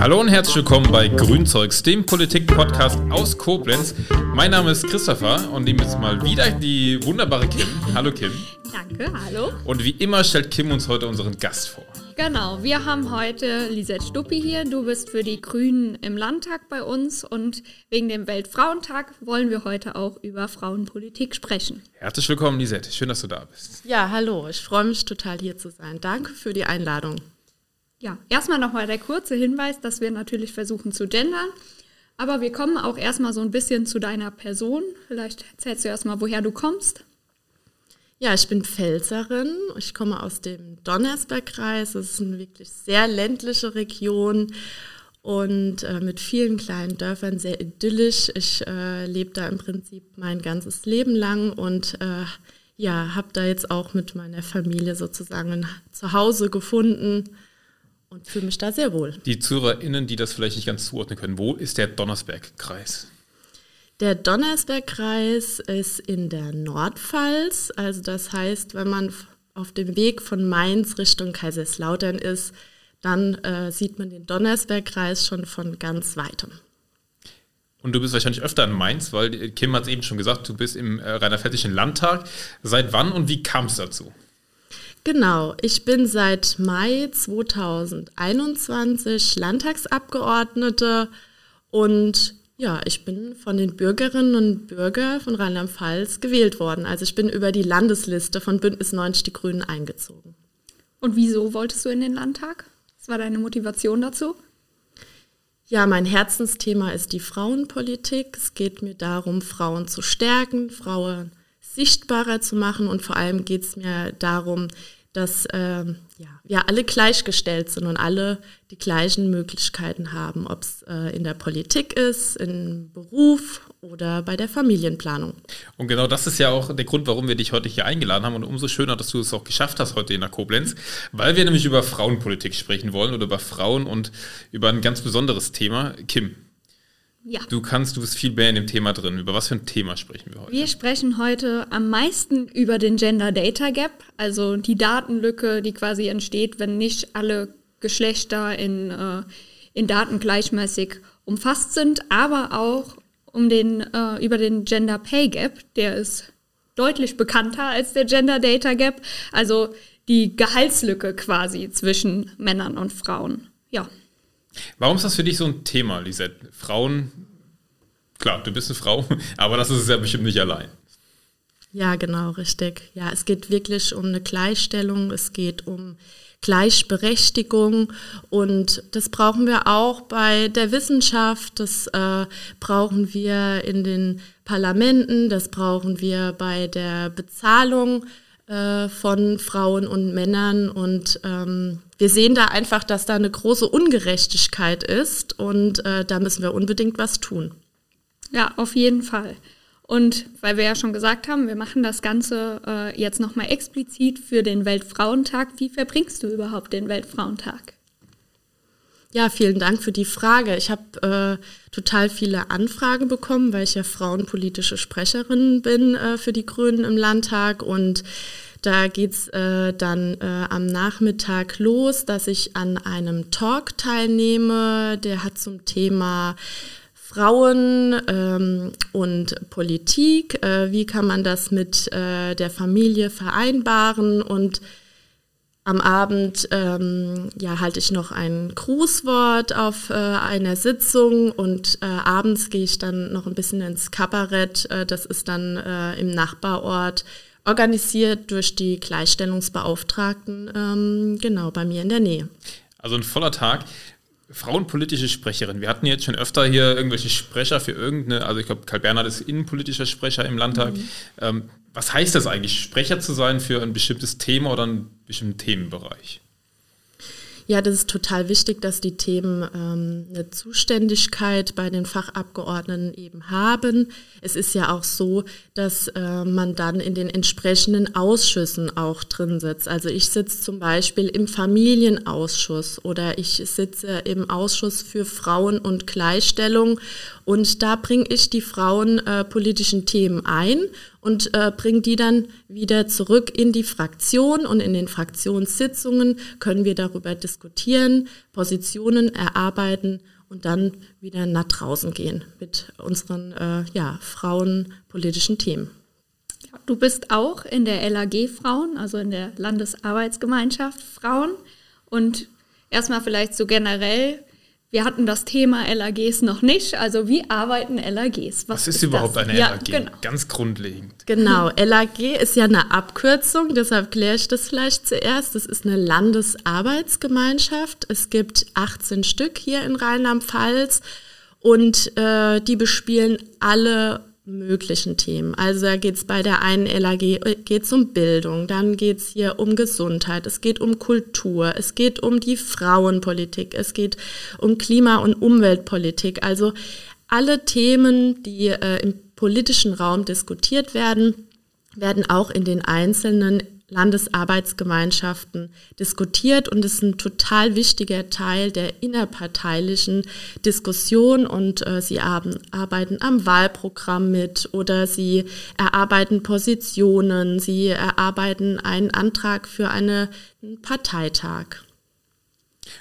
Hallo und herzlich willkommen bei Grünzeugs, dem Politik-Podcast aus Koblenz. Mein Name ist Christopher und nehme jetzt mal wieder die wunderbare Kim. Hallo Kim. Danke, hallo. Und wie immer stellt Kim uns heute unseren Gast vor. Genau, wir haben heute Lisette Stuppi hier. Du bist für die Grünen im Landtag bei uns und wegen dem Weltfrauentag wollen wir heute auch über Frauenpolitik sprechen. Herzlich willkommen, Lisette. Schön, dass du da bist. Ja, hallo. Ich freue mich total hier zu sein. Danke für die Einladung. Ja, erstmal nochmal der kurze Hinweis, dass wir natürlich versuchen zu gendern. Aber wir kommen auch erstmal so ein bisschen zu deiner Person. Vielleicht erzählst du erstmal, woher du kommst. Ja, ich bin Pfälzerin. Ich komme aus dem Donnersbergkreis. Das ist eine wirklich sehr ländliche Region und äh, mit vielen kleinen Dörfern sehr idyllisch. Ich äh, lebe da im Prinzip mein ganzes Leben lang und äh, ja, habe da jetzt auch mit meiner Familie sozusagen ein Zuhause gefunden und fühle mich da sehr wohl. Die ZuhörerInnen, die das vielleicht nicht ganz zuordnen können, wo ist der Donnersbergkreis? Der Donnersbergkreis ist in der Nordpfalz. Also das heißt, wenn man auf dem Weg von Mainz Richtung Kaiserslautern ist, dann äh, sieht man den Donnersbergkreis schon von ganz weitem. Und du bist wahrscheinlich öfter in Mainz, weil Kim hat es eben schon gesagt, du bist im äh, Rheinland-Pfälzischen Landtag. Seit wann und wie kam es dazu? Genau, ich bin seit Mai 2021 Landtagsabgeordnete und ja, ich bin von den Bürgerinnen und Bürgern von Rheinland-Pfalz gewählt worden. Also ich bin über die Landesliste von Bündnis 90 Die Grünen eingezogen. Und wieso wolltest du in den Landtag? Was war deine Motivation dazu? Ja, mein Herzensthema ist die Frauenpolitik. Es geht mir darum, Frauen zu stärken, Frauen sichtbarer zu machen und vor allem geht es mir darum, dass ähm, ja, wir alle gleichgestellt sind und alle die gleichen Möglichkeiten haben, ob es äh, in der Politik ist, im Beruf oder bei der Familienplanung. Und genau das ist ja auch der Grund, warum wir dich heute hier eingeladen haben und umso schöner, dass du es auch geschafft hast heute in der Koblenz, weil wir nämlich über Frauenpolitik sprechen wollen oder über Frauen und über ein ganz besonderes Thema. Kim, ja. Du kannst, du bist viel mehr in dem Thema drin. Über was für ein Thema sprechen wir heute? Wir sprechen heute am meisten über den Gender Data Gap, also die Datenlücke, die quasi entsteht, wenn nicht alle Geschlechter in, äh, in Daten gleichmäßig umfasst sind, aber auch um den, äh, über den Gender Pay Gap, der ist deutlich bekannter als der Gender Data Gap, also die Gehaltslücke quasi zwischen Männern und Frauen. Ja. Warum ist das für dich so ein Thema, Lisette? Frauen, klar, du bist eine Frau, aber das ist es ja bestimmt nicht allein. Ja, genau, richtig. Ja, es geht wirklich um eine Gleichstellung, es geht um Gleichberechtigung und das brauchen wir auch bei der Wissenschaft, das äh, brauchen wir in den Parlamenten, das brauchen wir bei der Bezahlung äh, von Frauen und Männern und ähm, wir sehen da einfach, dass da eine große Ungerechtigkeit ist und äh, da müssen wir unbedingt was tun. Ja, auf jeden Fall. Und weil wir ja schon gesagt haben, wir machen das Ganze äh, jetzt nochmal explizit für den Weltfrauentag. Wie verbringst du überhaupt den Weltfrauentag? Ja, vielen Dank für die Frage. Ich habe äh, total viele Anfragen bekommen, weil ich ja frauenpolitische Sprecherin bin äh, für die Grünen im Landtag und da geht's äh, dann äh, am Nachmittag los, dass ich an einem Talk teilnehme. Der hat zum Thema Frauen ähm, und Politik. Äh, wie kann man das mit äh, der Familie vereinbaren? Und am Abend ähm, ja, halte ich noch ein Grußwort auf äh, einer Sitzung und äh, abends gehe ich dann noch ein bisschen ins Kabarett. Äh, das ist dann äh, im Nachbarort organisiert durch die Gleichstellungsbeauftragten, ähm, genau bei mir in der Nähe. Also ein voller Tag. Frauenpolitische Sprecherin. Wir hatten jetzt schon öfter hier irgendwelche Sprecher für irgendeine, also ich glaube, Karl Bernhard ist innenpolitischer Sprecher im Landtag. Mhm. Ähm, was heißt das eigentlich, Sprecher zu sein für ein bestimmtes Thema oder einen bestimmten Themenbereich? Ja, das ist total wichtig, dass die Themen ähm, eine Zuständigkeit bei den Fachabgeordneten eben haben. Es ist ja auch so, dass äh, man dann in den entsprechenden Ausschüssen auch drin sitzt. Also ich sitze zum Beispiel im Familienausschuss oder ich sitze im Ausschuss für Frauen und Gleichstellung und da bringe ich die frauenpolitischen äh, Themen ein und äh, bringe die dann wieder zurück in die Fraktion und in den Fraktionssitzungen können wir darüber diskutieren, Positionen erarbeiten und dann wieder nach draußen gehen mit unseren äh, ja, frauenpolitischen Themen. Du bist auch in der LAG Frauen, also in der Landesarbeitsgemeinschaft Frauen. Und erstmal vielleicht so generell, wir hatten das Thema LAGs noch nicht. Also wie arbeiten LAGs? Was, Was ist, ist, überhaupt das? eine ja, LAG? Genau. Ganz grundlegend. Genau, LAG ist ja eine Abkürzung, deshalb kläre ich das vielleicht zuerst. Das ist eine Landesarbeitsgemeinschaft. Es gibt 18 Stück hier in Rheinland-Pfalz und äh, die bespielen alle möglichen Themen. Also da geht es bei der einen LAG äh, geht's um Bildung, dann geht es hier um Gesundheit, es geht um Kultur, es geht um die Frauenpolitik, es geht um Klima- und Umweltpolitik. Also alle Themen, die äh, im politischen Raum diskutiert werden, werden auch in den einzelnen Landesarbeitsgemeinschaften diskutiert und ist ein total wichtiger Teil der innerparteilichen Diskussion und äh, sie arbeiten am Wahlprogramm mit oder sie erarbeiten Positionen, sie erarbeiten einen Antrag für einen Parteitag.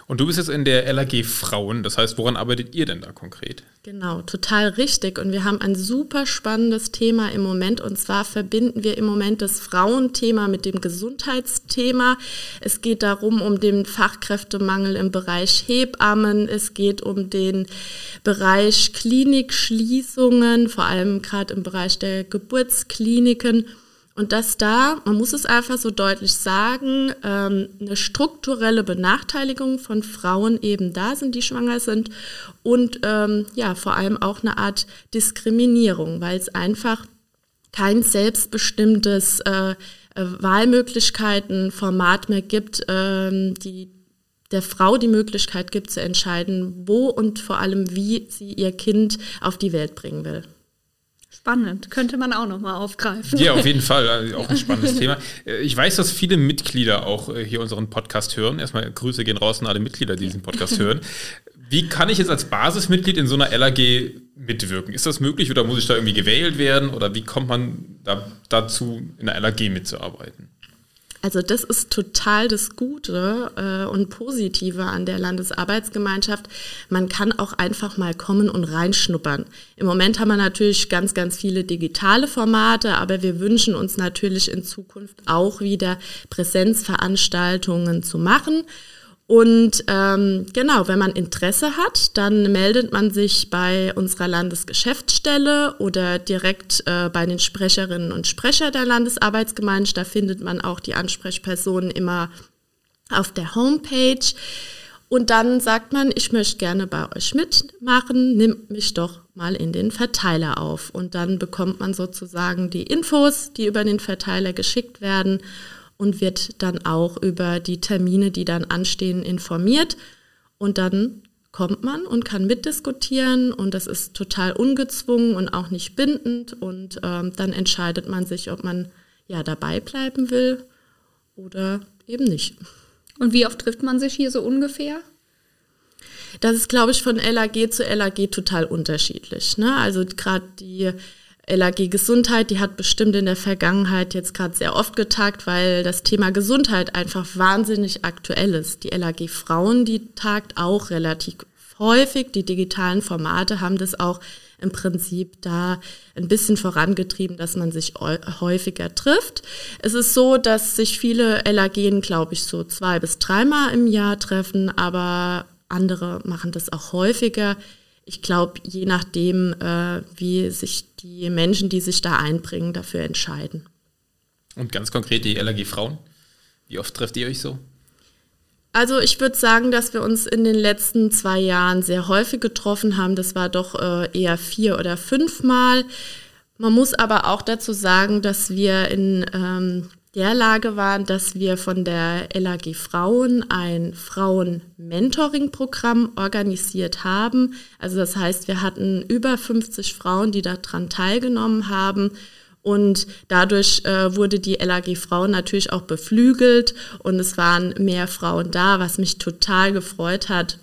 Und du bist jetzt in der LAG Frauen, das heißt, woran arbeitet ihr denn da konkret? Genau, total richtig. Und wir haben ein super spannendes Thema im Moment. Und zwar verbinden wir im Moment das Frauenthema mit dem Gesundheitsthema. Es geht darum, um den Fachkräftemangel im Bereich Hebammen. Es geht um den Bereich Klinikschließungen, vor allem gerade im Bereich der Geburtskliniken. Und dass da, man muss es einfach so deutlich sagen, ähm, eine strukturelle Benachteiligung von Frauen eben da sind, die schwanger sind und ähm, ja, vor allem auch eine Art Diskriminierung, weil es einfach kein selbstbestimmtes äh, äh, Wahlmöglichkeiten, Format mehr gibt, ähm, die der Frau die Möglichkeit gibt zu entscheiden, wo und vor allem wie sie ihr Kind auf die Welt bringen will. Spannend, könnte man auch nochmal aufgreifen. Ja, auf jeden Fall, also auch ein spannendes Thema. Äh, ich weiß, dass viele Mitglieder auch äh, hier unseren Podcast hören. Erstmal Grüße gehen raus an alle Mitglieder, die diesen Podcast hören. Wie kann ich jetzt als Basismitglied in so einer LAG mitwirken? Ist das möglich oder muss ich da irgendwie gewählt werden oder wie kommt man da, dazu, in der LAG mitzuarbeiten? Also das ist total das Gute äh, und Positive an der Landesarbeitsgemeinschaft. Man kann auch einfach mal kommen und reinschnuppern. Im Moment haben wir natürlich ganz, ganz viele digitale Formate, aber wir wünschen uns natürlich in Zukunft auch wieder Präsenzveranstaltungen zu machen. Und ähm, genau, wenn man Interesse hat, dann meldet man sich bei unserer Landesgeschäftsstelle oder direkt äh, bei den Sprecherinnen und Sprecher der Landesarbeitsgemeinschaft. Da findet man auch die Ansprechpersonen immer auf der Homepage. Und dann sagt man, ich möchte gerne bei euch mitmachen, nimmt mich doch mal in den Verteiler auf. Und dann bekommt man sozusagen die Infos, die über den Verteiler geschickt werden und wird dann auch über die Termine, die dann anstehen, informiert. Und dann kommt man und kann mitdiskutieren und das ist total ungezwungen und auch nicht bindend und ähm, dann entscheidet man sich, ob man ja dabei bleiben will oder eben nicht. Und wie oft trifft man sich hier so ungefähr? Das ist, glaube ich, von LAG zu LAG total unterschiedlich. Ne? Also gerade die LAG Gesundheit, die hat bestimmt in der Vergangenheit jetzt gerade sehr oft getagt, weil das Thema Gesundheit einfach wahnsinnig aktuell ist. Die LAG Frauen, die tagt auch relativ häufig. Die digitalen Formate haben das auch im Prinzip da ein bisschen vorangetrieben, dass man sich häufiger trifft. Es ist so, dass sich viele LAGen, glaube ich, so zwei bis dreimal im Jahr treffen, aber andere machen das auch häufiger ich glaube, je nachdem, äh, wie sich die Menschen, die sich da einbringen, dafür entscheiden. Und ganz konkret die LAG Frauen. Wie oft trefft ihr euch so? Also ich würde sagen, dass wir uns in den letzten zwei Jahren sehr häufig getroffen haben. Das war doch äh, eher vier oder fünfmal. Man muss aber auch dazu sagen, dass wir in ähm, der Lage waren, dass wir von der LAG Frauen ein Frauen-Mentoring-Programm organisiert haben. Also das heißt, wir hatten über 50 Frauen, die daran teilgenommen haben. Und dadurch äh, wurde die LAG Frauen natürlich auch beflügelt und es waren mehr Frauen da, was mich total gefreut hat.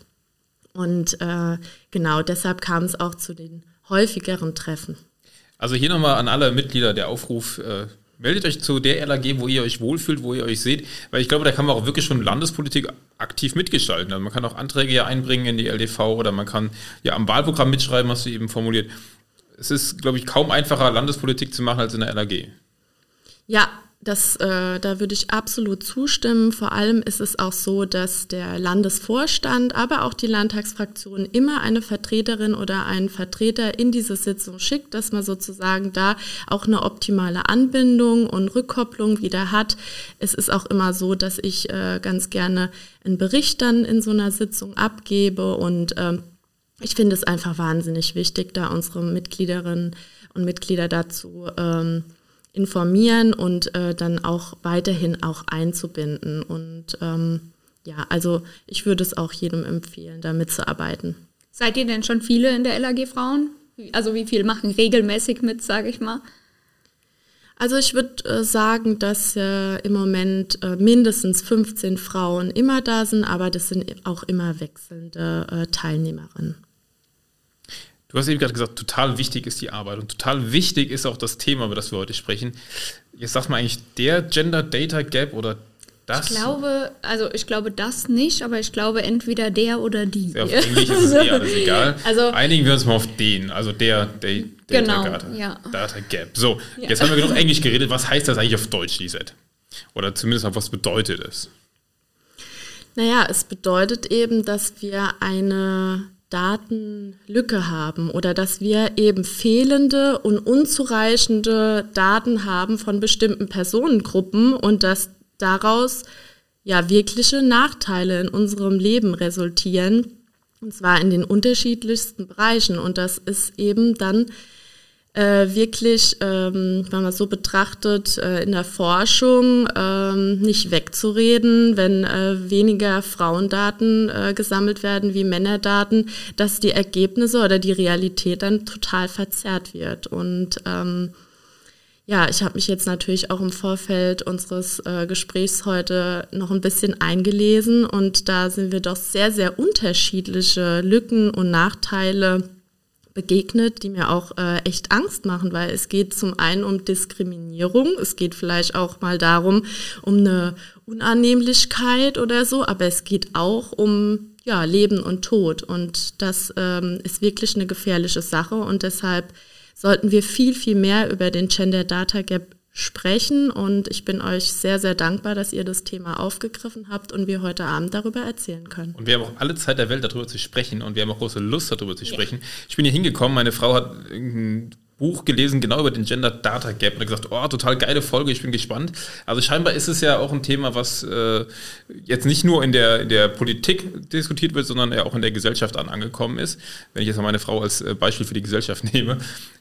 Und äh, genau deshalb kam es auch zu den häufigeren Treffen. Also hier nochmal an alle Mitglieder der Aufruf, äh, meldet euch zu der LAG, wo ihr euch wohlfühlt, wo ihr euch seht, weil ich glaube, da kann man auch wirklich schon Landespolitik aktiv mitgestalten. Also man kann auch Anträge ja einbringen in die LDV oder man kann ja am Wahlprogramm mitschreiben, hast du eben formuliert. Es ist, glaube ich, kaum einfacher, Landespolitik zu machen als in der LAG. Ja, das, äh, da würde ich absolut zustimmen. Vor allem ist es auch so, dass der Landesvorstand, aber auch die Landtagsfraktion immer eine Vertreterin oder einen Vertreter in diese Sitzung schickt, dass man sozusagen da auch eine optimale Anbindung und Rückkopplung wieder hat. Es ist auch immer so, dass ich äh, ganz gerne einen Bericht dann in so einer Sitzung abgebe und äh, ich finde es einfach wahnsinnig wichtig, da unsere Mitgliederinnen und Mitglieder dazu ähm, informieren und äh, dann auch weiterhin auch einzubinden. Und ähm, ja, also ich würde es auch jedem empfehlen, da mitzuarbeiten. Seid ihr denn schon viele in der LAG Frauen? Also wie viele machen regelmäßig mit, sage ich mal? Also ich würde äh, sagen, dass äh, im Moment äh, mindestens 15 Frauen immer da sind, aber das sind auch immer wechselnde äh, Teilnehmerinnen. Du hast eben gerade gesagt, total wichtig ist die Arbeit und total wichtig ist auch das Thema, über das wir heute sprechen. Jetzt sag mal eigentlich der Gender Data Gap oder das? Ich glaube, also ich glaube das nicht, aber ich glaube entweder der oder die. Ja, auf Englisch ist es eh alles egal. Also, Einigen wir uns mal auf den, also der, der Data, genau, Data, ja. Data Gap. So, ja. jetzt haben wir genug Englisch geredet. Was heißt das eigentlich auf Deutsch, Lisette? Oder zumindest auf was bedeutet es? Naja, es bedeutet eben, dass wir eine Datenlücke haben oder dass wir eben fehlende und unzureichende Daten haben von bestimmten Personengruppen und dass daraus ja wirkliche Nachteile in unserem Leben resultieren, und zwar in den unterschiedlichsten Bereichen. Und das ist eben dann äh, wirklich, ähm, wenn man so betrachtet, äh, in der Forschung ähm, nicht wegzureden, wenn äh, weniger Frauendaten äh, gesammelt werden wie Männerdaten, dass die Ergebnisse oder die Realität dann total verzerrt wird. Und ähm, ja, ich habe mich jetzt natürlich auch im Vorfeld unseres äh, Gesprächs heute noch ein bisschen eingelesen und da sind wir doch sehr, sehr unterschiedliche Lücken und Nachteile begegnet, die mir auch äh, echt Angst machen, weil es geht zum einen um Diskriminierung, es geht vielleicht auch mal darum, um eine Unannehmlichkeit oder so, aber es geht auch um ja, Leben und Tod. Und das ähm, ist wirklich eine gefährliche Sache und deshalb sollten wir viel, viel mehr über den Gender Data Gap sprechen. Und ich bin euch sehr, sehr dankbar, dass ihr das Thema aufgegriffen habt und wir heute Abend darüber erzählen können. Und wir haben auch alle Zeit der Welt darüber zu sprechen und wir haben auch große Lust darüber zu sprechen. Ja. Ich bin hier hingekommen, meine Frau hat ein Buch gelesen, genau über den Gender Data Gap und hat gesagt, oh, total geile Folge, ich bin gespannt. Also scheinbar ist es ja auch ein Thema, was äh, jetzt nicht nur in der, in der Politik diskutiert wird, sondern ja auch in der Gesellschaft an angekommen ist. Wenn ich jetzt mal meine Frau als äh, Beispiel für die Gesellschaft nehme.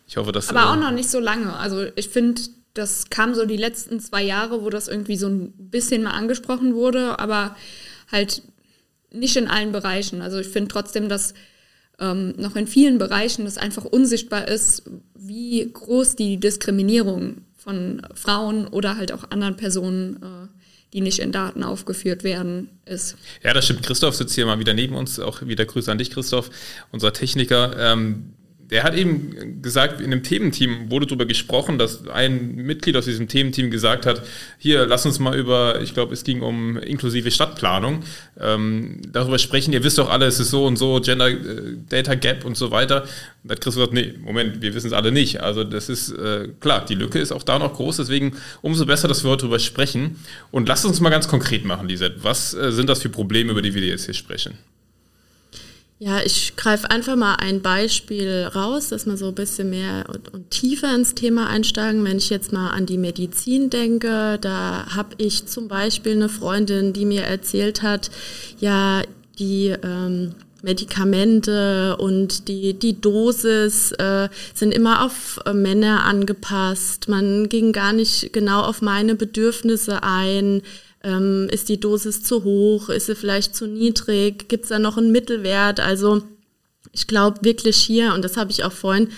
Ich hoffe, dass. Aber äh, auch noch nicht so lange. Also ich finde, das kam so die letzten zwei Jahre, wo das irgendwie so ein bisschen mal angesprochen wurde, aber halt nicht in allen Bereichen. Also ich finde trotzdem, dass ähm, noch in vielen Bereichen es einfach unsichtbar ist, wie groß die Diskriminierung von Frauen oder halt auch anderen Personen, äh, die nicht in Daten aufgeführt werden, ist. Ja, das stimmt. Christoph sitzt hier mal wieder neben uns. Auch wieder Grüße an dich, Christoph, unser Techniker. Ähm, der hat eben gesagt, in dem Thementeam wurde darüber gesprochen, dass ein Mitglied aus diesem Thementeam gesagt hat, hier, lass uns mal über, ich glaube, es ging um inklusive Stadtplanung, ähm, darüber sprechen. Ihr wisst doch alle, es ist so und so, Gender äh, Data Gap und so weiter. Da hat Chris gesagt, nee, Moment, wir wissen es alle nicht. Also das ist, äh, klar, die Lücke ist auch da noch groß, deswegen umso besser, dass wir heute darüber sprechen. Und lasst uns mal ganz konkret machen, Lisette. Was äh, sind das für Probleme, über die wir jetzt hier sprechen? Ja, ich greife einfach mal ein Beispiel raus, dass wir so ein bisschen mehr und, und, tiefer ins Thema einsteigen. Wenn ich jetzt mal an die Medizin denke, da habe ich zum Beispiel eine Freundin, die mir erzählt hat, ja, die ähm, Medikamente und die, die Dosis äh, sind immer auf äh, Männer angepasst. Man ging gar nicht genau auf meine Bedürfnisse ein. Ähm, ist die Dosis zu hoch? Ist sie vielleicht zu niedrig? Gibt es da noch einen Mittelwert? Also ich glaube wirklich hier, und das habe ich auch vorhin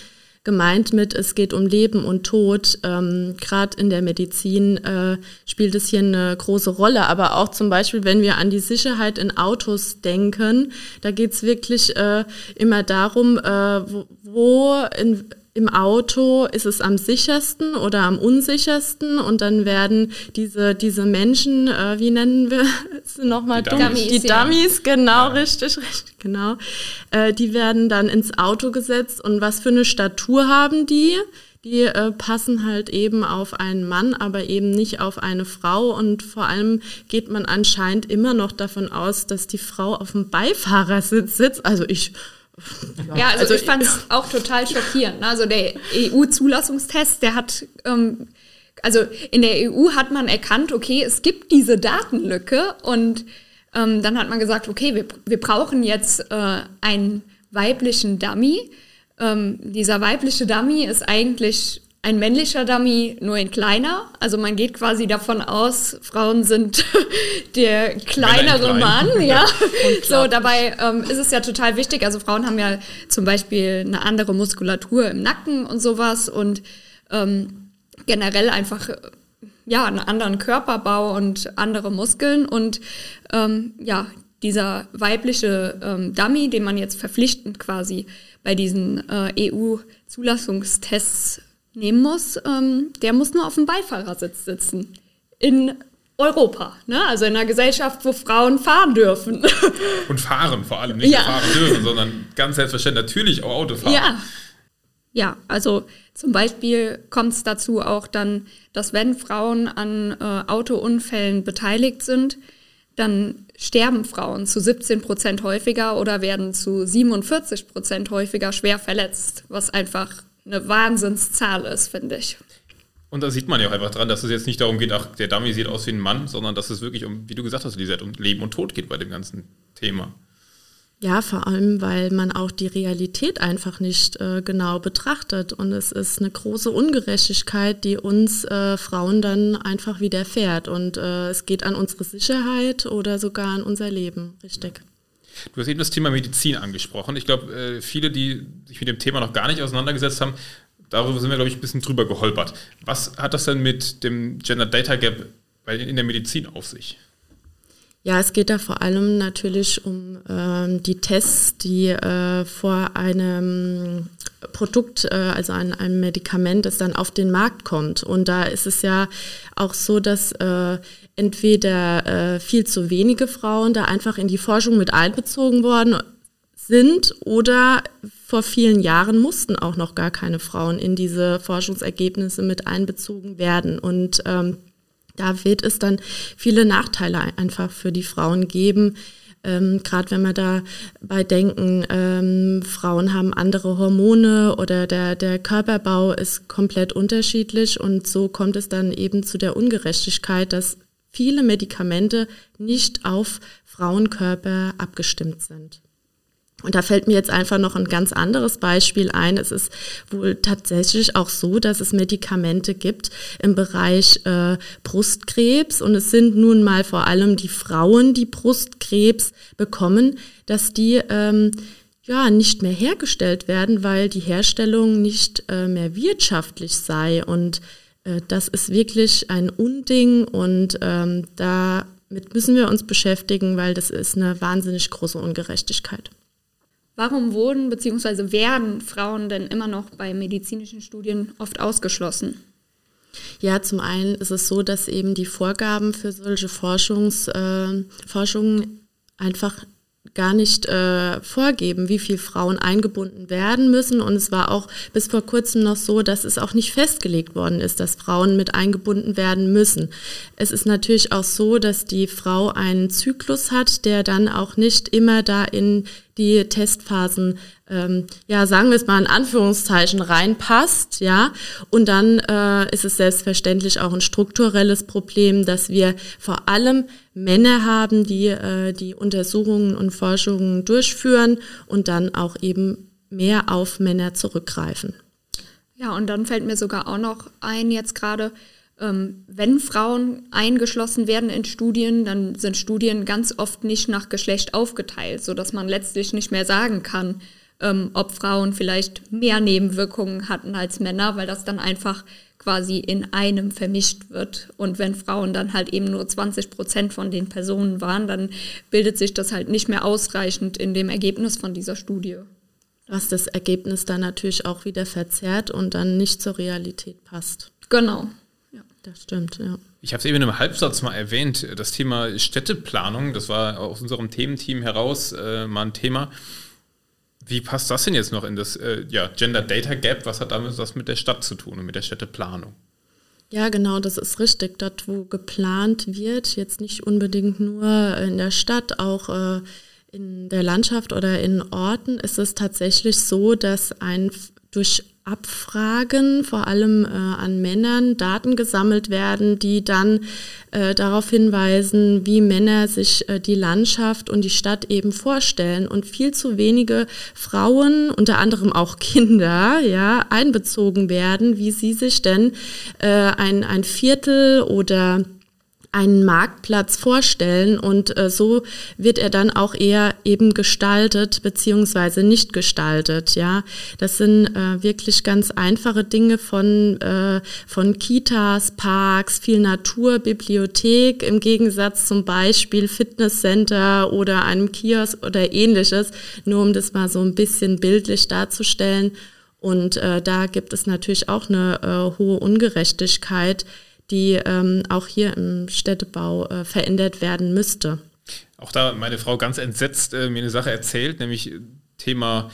gemeint mit, es geht um Leben und Tod. Ähm, Gerade in der Medizin äh, spielt es hier eine große Rolle. Aber auch zum Beispiel, wenn wir an die Sicherheit in Autos denken, da geht es wirklich äh, immer darum, äh, wo, wo in im Auto ist es am sichersten oder am unsichersten und dann werden diese, diese Menschen, äh, wie nennen wir es nochmal? Die Dummies. Die Dummies, genau, ja. richtig, richtig, genau. Äh, die werden dann ins Auto gesetzt und was für eine Statur haben die? Die äh, passen halt eben auf einen Mann, aber eben nicht auf eine Frau. Und vor allem geht man anscheinend immer noch davon aus, dass die Frau auf dem Beifahrersitz sitzt. Also ich ja, also, also ich fand es auch total schockierend. Ne? Also der EU-Zulassungstest, der hat, ähm, also in der EU hat man erkannt, okay, es gibt diese Datenlücke und ähm, dann hat man gesagt, okay, wir, wir brauchen jetzt äh, einen weiblichen Dummy. Ähm, dieser weibliche Dummy ist eigentlich ein männlicher Dummy, nur ein kleiner. Also man geht quasi davon aus, Frauen sind der kleinere Mann, ja. so, dabei ähm, ist es ja total wichtig. Also Frauen haben ja zum Beispiel eine andere Muskulatur im Nacken und sowas und ähm, generell einfach ja einen anderen Körperbau und andere Muskeln und ähm, ja dieser weibliche ähm, Dummy, den man jetzt verpflichtend quasi bei diesen äh, EU-Zulassungstests nehmen muss, ähm, der muss nur auf dem Beifahrersitz sitzen. In Europa, ne? also in einer Gesellschaft, wo Frauen fahren dürfen. Und fahren vor allem, nicht ja. fahren dürfen, sondern ganz selbstverständlich natürlich auch Auto fahren. Ja, ja also zum Beispiel kommt es dazu auch dann, dass wenn Frauen an äh, Autounfällen beteiligt sind, dann sterben Frauen zu 17 Prozent häufiger oder werden zu 47 Prozent häufiger schwer verletzt, was einfach eine Wahnsinnszahl ist, finde ich. Und da sieht man ja auch einfach dran, dass es jetzt nicht darum geht, ach, der Dummy sieht aus wie ein Mann, sondern dass es wirklich um, wie du gesagt hast, Lisette, um Leben und Tod geht bei dem ganzen Thema. Ja, vor allem, weil man auch die Realität einfach nicht äh, genau betrachtet. Und es ist eine große Ungerechtigkeit, die uns äh, Frauen dann einfach widerfährt. Und äh, es geht an unsere Sicherheit oder sogar an unser Leben, richtig. Du hast eben das Thema Medizin angesprochen. Ich glaube, äh, viele, die sich mit dem Thema noch gar nicht auseinandergesetzt haben, darüber sind wir, glaube ich, ein bisschen drüber geholpert. Was hat das denn mit dem Gender Data Gap in der Medizin auf sich? Ja, es geht da vor allem natürlich um ähm, die Tests, die äh, vor einem Produkt, äh, also an einem Medikament, das dann auf den Markt kommt. Und da ist es ja auch so, dass äh, entweder äh, viel zu wenige Frauen da einfach in die Forschung mit einbezogen worden sind oder vor vielen Jahren mussten auch noch gar keine Frauen in diese Forschungsergebnisse mit einbezogen werden. Und ähm, da wird es dann viele Nachteile einfach für die Frauen geben. Ähm, Gerade wenn wir da bei denken, ähm, Frauen haben andere Hormone oder der, der Körperbau ist komplett unterschiedlich und so kommt es dann eben zu der Ungerechtigkeit, dass viele Medikamente nicht auf Frauenkörper abgestimmt sind. Und da fällt mir jetzt einfach noch ein ganz anderes Beispiel ein. Es ist wohl tatsächlich auch so, dass es Medikamente gibt im Bereich äh, Brustkrebs. Und es sind nun mal vor allem die Frauen, die Brustkrebs bekommen, dass die ähm, ja nicht mehr hergestellt werden, weil die Herstellung nicht äh, mehr wirtschaftlich sei. Und äh, das ist wirklich ein Unding und ähm, damit müssen wir uns beschäftigen, weil das ist eine wahnsinnig große Ungerechtigkeit. Warum wurden bzw. werden Frauen denn immer noch bei medizinischen Studien oft ausgeschlossen? Ja, zum einen ist es so, dass eben die Vorgaben für solche Forschungs, äh, Forschungen einfach gar nicht äh, vorgeben, wie viele Frauen eingebunden werden müssen. Und es war auch bis vor kurzem noch so, dass es auch nicht festgelegt worden ist, dass Frauen mit eingebunden werden müssen. Es ist natürlich auch so, dass die Frau einen Zyklus hat, der dann auch nicht immer da in die Testphasen, ähm, ja, sagen wir es mal in Anführungszeichen, reinpasst, ja. Und dann äh, ist es selbstverständlich auch ein strukturelles Problem, dass wir vor allem Männer haben, die äh, die Untersuchungen und Forschungen durchführen und dann auch eben mehr auf Männer zurückgreifen. Ja, und dann fällt mir sogar auch noch ein, jetzt gerade, ähm, wenn Frauen eingeschlossen werden in Studien, dann sind Studien ganz oft nicht nach Geschlecht aufgeteilt, sodass man letztlich nicht mehr sagen kann, ähm, ob Frauen vielleicht mehr Nebenwirkungen hatten als Männer, weil das dann einfach quasi in einem vermischt wird. Und wenn Frauen dann halt eben nur 20 Prozent von den Personen waren, dann bildet sich das halt nicht mehr ausreichend in dem Ergebnis von dieser Studie. was das Ergebnis dann natürlich auch wieder verzerrt und dann nicht zur Realität passt. Genau. Ja, das stimmt, ja. Ich habe es eben im Halbsatz mal erwähnt, das Thema Städteplanung, das war aus unserem Thementeam heraus äh, mal ein Thema. Wie passt das denn jetzt noch in das äh, ja, Gender Data Gap? Was hat damit was mit der Stadt zu tun und mit der Städteplanung? Ja, genau, das ist richtig. Dort, wo geplant wird, jetzt nicht unbedingt nur in der Stadt, auch äh, in der Landschaft oder in Orten, ist es tatsächlich so, dass ein durch Abfragen, vor allem äh, an Männern, Daten gesammelt werden, die dann äh, darauf hinweisen, wie Männer sich äh, die Landschaft und die Stadt eben vorstellen. Und viel zu wenige Frauen, unter anderem auch Kinder, ja, einbezogen werden, wie sie sich denn äh, ein, ein Viertel oder einen Marktplatz vorstellen und äh, so wird er dann auch eher eben gestaltet beziehungsweise nicht gestaltet. Ja, das sind äh, wirklich ganz einfache Dinge von äh, von Kitas, Parks, viel Natur, Bibliothek im Gegensatz zum Beispiel Fitnesscenter oder einem Kiosk oder ähnliches. Nur um das mal so ein bisschen bildlich darzustellen. Und äh, da gibt es natürlich auch eine äh, hohe Ungerechtigkeit die ähm, auch hier im Städtebau äh, verändert werden müsste. Auch da meine Frau ganz entsetzt äh, mir eine Sache erzählt, nämlich Thema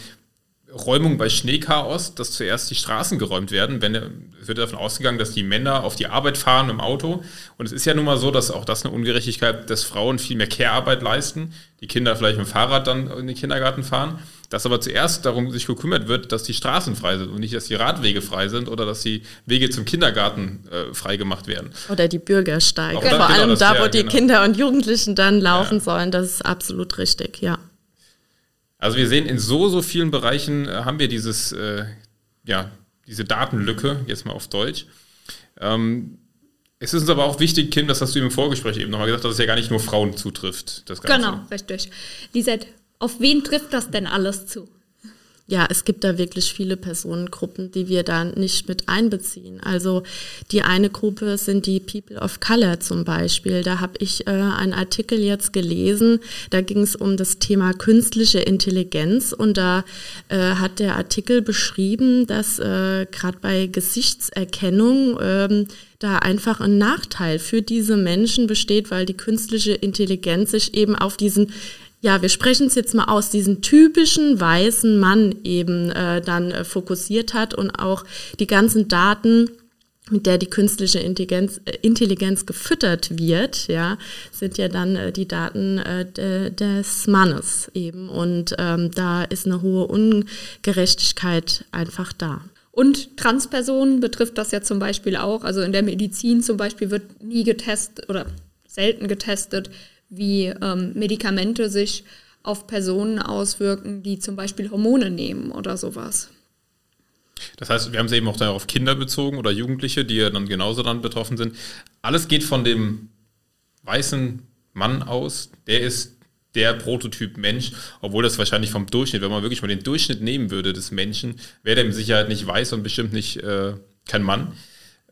Räumung bei Schneechaos, dass zuerst die Straßen geräumt werden. Wenn, es wird davon ausgegangen, dass die Männer auf die Arbeit fahren im Auto. Und es ist ja nun mal so, dass auch das eine Ungerechtigkeit, dass Frauen viel mehr Care-Arbeit leisten, die Kinder vielleicht mit dem Fahrrad dann in den Kindergarten fahren dass aber zuerst darum sich gekümmert wird, dass die Straßen frei sind und nicht, dass die Radwege frei sind oder dass die Wege zum Kindergarten äh, frei gemacht werden. Oder die Bürgersteige. Vor genau, allem da, wo ja, die genau. Kinder und Jugendlichen dann laufen ja. sollen, das ist absolut richtig, ja. Also wir sehen, in so, so vielen Bereichen äh, haben wir dieses, äh, ja, diese Datenlücke, jetzt mal auf Deutsch. Ähm, es ist uns aber auch wichtig, Kim, das hast du im Vorgespräch eben nochmal gesagt, dass es ja gar nicht nur Frauen zutrifft. Das Ganze. Genau, richtig. Lisette, auf wen trifft das denn alles zu? Ja, es gibt da wirklich viele Personengruppen, die wir da nicht mit einbeziehen. Also die eine Gruppe sind die People of Color zum Beispiel. Da habe ich äh, einen Artikel jetzt gelesen, da ging es um das Thema künstliche Intelligenz und da äh, hat der Artikel beschrieben, dass äh, gerade bei Gesichtserkennung ähm, da einfach ein Nachteil für diese Menschen besteht, weil die künstliche Intelligenz sich eben auf diesen ja, wir sprechen es jetzt mal aus, diesen typischen weißen Mann eben äh, dann äh, fokussiert hat und auch die ganzen Daten mit der die künstliche Intelligenz, äh, Intelligenz gefüttert wird, ja, sind ja dann äh, die Daten äh, de, des Mannes eben. Und ähm, da ist eine hohe Ungerechtigkeit einfach da. Und Transpersonen betrifft das ja zum Beispiel auch. Also in der Medizin zum Beispiel wird nie getestet oder selten getestet, wie ähm, Medikamente sich auf Personen auswirken, die zum Beispiel Hormone nehmen oder sowas. Das heißt, wir haben es eben auch auf Kinder bezogen oder Jugendliche, die ja dann genauso dann betroffen sind. Alles geht von dem weißen Mann aus, der ist der Prototyp Mensch, obwohl das wahrscheinlich vom Durchschnitt, wenn man wirklich mal den Durchschnitt nehmen würde des Menschen, wäre der mit Sicherheit nicht weiß und bestimmt nicht äh, kein Mann.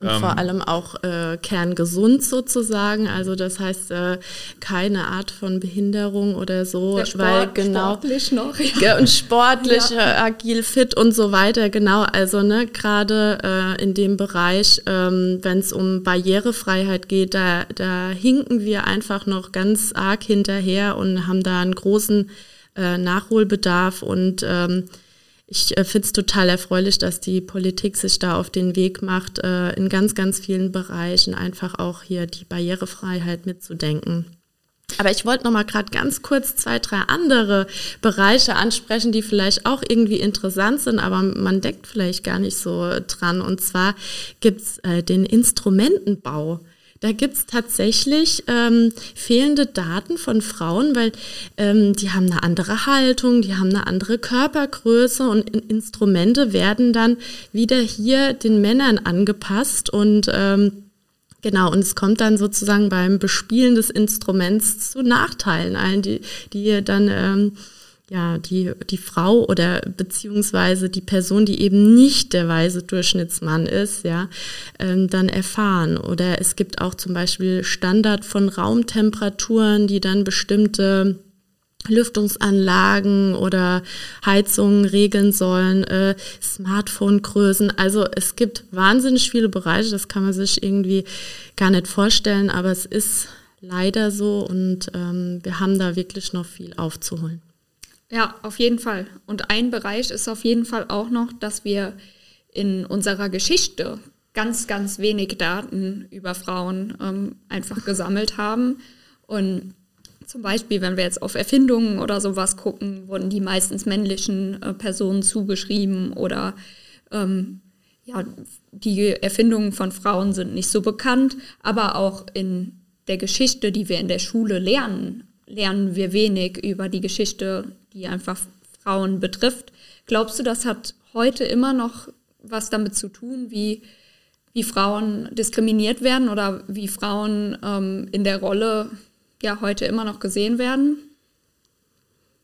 Und ähm, vor allem auch äh, kerngesund sozusagen. Also das heißt äh, keine Art von Behinderung oder so, Der Sport, weil genau sportlich noch ja. und sportlich, ja. äh, agil, fit und so weiter. Genau, also ne gerade äh, in dem Bereich, ähm, wenn es um Barrierefreiheit geht, da da hinken wir einfach noch ganz arg hinterher und haben da einen großen äh, Nachholbedarf und ähm, ich äh, finde es total erfreulich, dass die Politik sich da auf den Weg macht, äh, in ganz, ganz vielen Bereichen einfach auch hier die Barrierefreiheit mitzudenken. Aber ich wollte noch mal gerade ganz kurz zwei, drei andere Bereiche ansprechen, die vielleicht auch irgendwie interessant sind, aber man denkt vielleicht gar nicht so dran. Und zwar gibt's äh, den Instrumentenbau. Da gibt's tatsächlich ähm, fehlende Daten von Frauen, weil ähm, die haben eine andere Haltung, die haben eine andere Körpergröße und Instrumente werden dann wieder hier den Männern angepasst und ähm, Genau, und es kommt dann sozusagen beim Bespielen des Instruments zu Nachteilen, allen, die, die dann ähm, ja, die, die Frau oder beziehungsweise die Person, die eben nicht der weise Durchschnittsmann ist, ja, ähm, dann erfahren. Oder es gibt auch zum Beispiel Standard von Raumtemperaturen, die dann bestimmte Lüftungsanlagen oder Heizungen regeln sollen, äh, Smartphone-Größen. Also es gibt wahnsinnig viele Bereiche, das kann man sich irgendwie gar nicht vorstellen, aber es ist leider so und ähm, wir haben da wirklich noch viel aufzuholen. Ja, auf jeden Fall. Und ein Bereich ist auf jeden Fall auch noch, dass wir in unserer Geschichte ganz, ganz wenig Daten über Frauen ähm, einfach gesammelt haben. Und zum Beispiel, wenn wir jetzt auf Erfindungen oder sowas gucken, wurden die meistens männlichen äh, Personen zugeschrieben oder ähm, ja, die Erfindungen von Frauen sind nicht so bekannt, aber auch in der Geschichte, die wir in der Schule lernen, lernen wir wenig über die Geschichte, die einfach Frauen betrifft. Glaubst du, das hat heute immer noch was damit zu tun, wie, wie Frauen diskriminiert werden oder wie Frauen ähm, in der Rolle ja heute immer noch gesehen werden?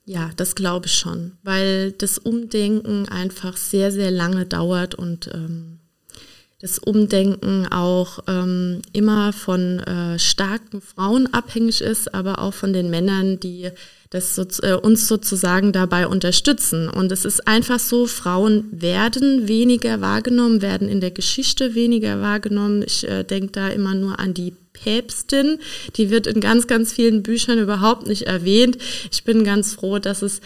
Ja, das glaube ich schon, weil das Umdenken einfach sehr, sehr lange dauert und ähm, das Umdenken auch ähm, immer von äh, starken Frauen abhängig ist, aber auch von den Männern, die das so, äh, uns sozusagen dabei unterstützen. Und es ist einfach so, Frauen werden weniger wahrgenommen, werden in der Geschichte weniger wahrgenommen. Ich äh, denke da immer nur an die Päpstin. Die wird in ganz, ganz vielen Büchern überhaupt nicht erwähnt. Ich bin ganz froh, dass es,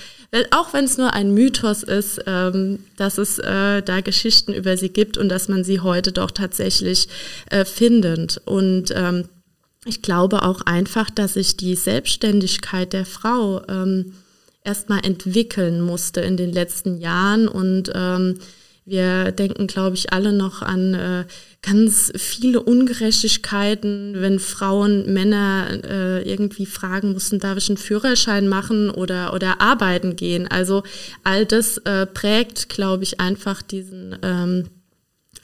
auch wenn es nur ein Mythos ist, ähm, dass es äh, da Geschichten über sie gibt und dass man sie heute doch tatsächlich äh, findet. Und ähm, ich glaube auch einfach, dass sich die Selbstständigkeit der Frau ähm, erstmal entwickeln musste in den letzten Jahren und ähm, wir denken, glaube ich, alle noch an äh, ganz viele Ungerechtigkeiten, wenn Frauen Männer äh, irgendwie fragen mussten, darf ich einen Führerschein machen oder, oder arbeiten gehen. Also all das äh, prägt, glaube ich, einfach diesen ähm,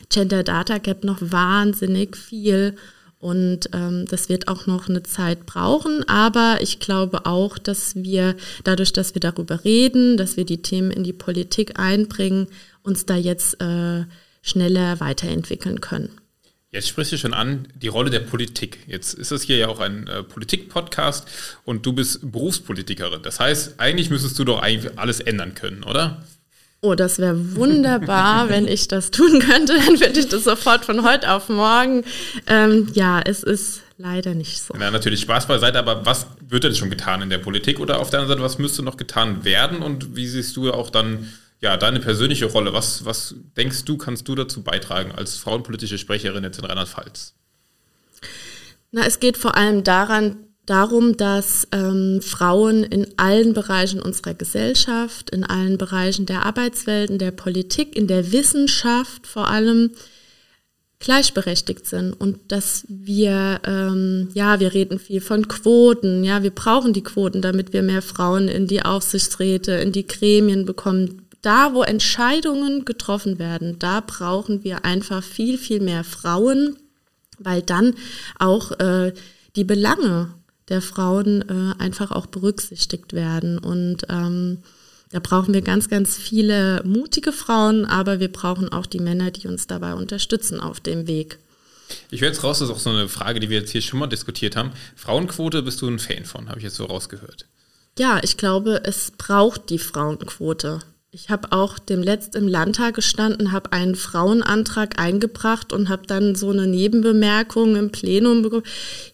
Gender Data Gap noch wahnsinnig viel. Und ähm, das wird auch noch eine Zeit brauchen. Aber ich glaube auch, dass wir dadurch, dass wir darüber reden, dass wir die Themen in die Politik einbringen, uns da jetzt äh, schneller weiterentwickeln können. Jetzt sprichst du schon an, die Rolle der Politik. Jetzt ist es hier ja auch ein äh, Politik-Podcast und du bist Berufspolitikerin. Das heißt, eigentlich müsstest du doch eigentlich alles ändern können, oder? Oh, das wäre wunderbar, wenn ich das tun könnte. Dann würde ich das sofort von heute auf morgen. Ähm, ja, es ist leider nicht so. Na, natürlich Spaß beiseite, aber was wird denn schon getan in der Politik? Oder auf der anderen Seite, was müsste noch getan werden? Und wie siehst du auch dann ja, deine persönliche Rolle? Was, was denkst du, kannst du dazu beitragen als frauenpolitische Sprecherin jetzt in Rheinland-Pfalz? Na, es geht vor allem daran, darum, dass ähm, Frauen in allen Bereichen unserer Gesellschaft, in allen Bereichen der Arbeitswelt, in der Politik, in der Wissenschaft vor allem gleichberechtigt sind und dass wir, ähm, ja, wir reden viel von Quoten, ja, wir brauchen die Quoten, damit wir mehr Frauen in die Aufsichtsräte, in die Gremien bekommen. Da, wo Entscheidungen getroffen werden, da brauchen wir einfach viel, viel mehr Frauen, weil dann auch äh, die Belange der Frauen äh, einfach auch berücksichtigt werden. Und ähm, da brauchen wir ganz, ganz viele mutige Frauen, aber wir brauchen auch die Männer, die uns dabei unterstützen auf dem Weg. Ich höre jetzt raus, das ist auch so eine Frage, die wir jetzt hier schon mal diskutiert haben. Frauenquote bist du ein Fan von, habe ich jetzt so rausgehört. Ja, ich glaube, es braucht die Frauenquote. Ich habe auch dem letzt im Landtag gestanden, habe einen Frauenantrag eingebracht und habe dann so eine Nebenbemerkung im Plenum bekommen.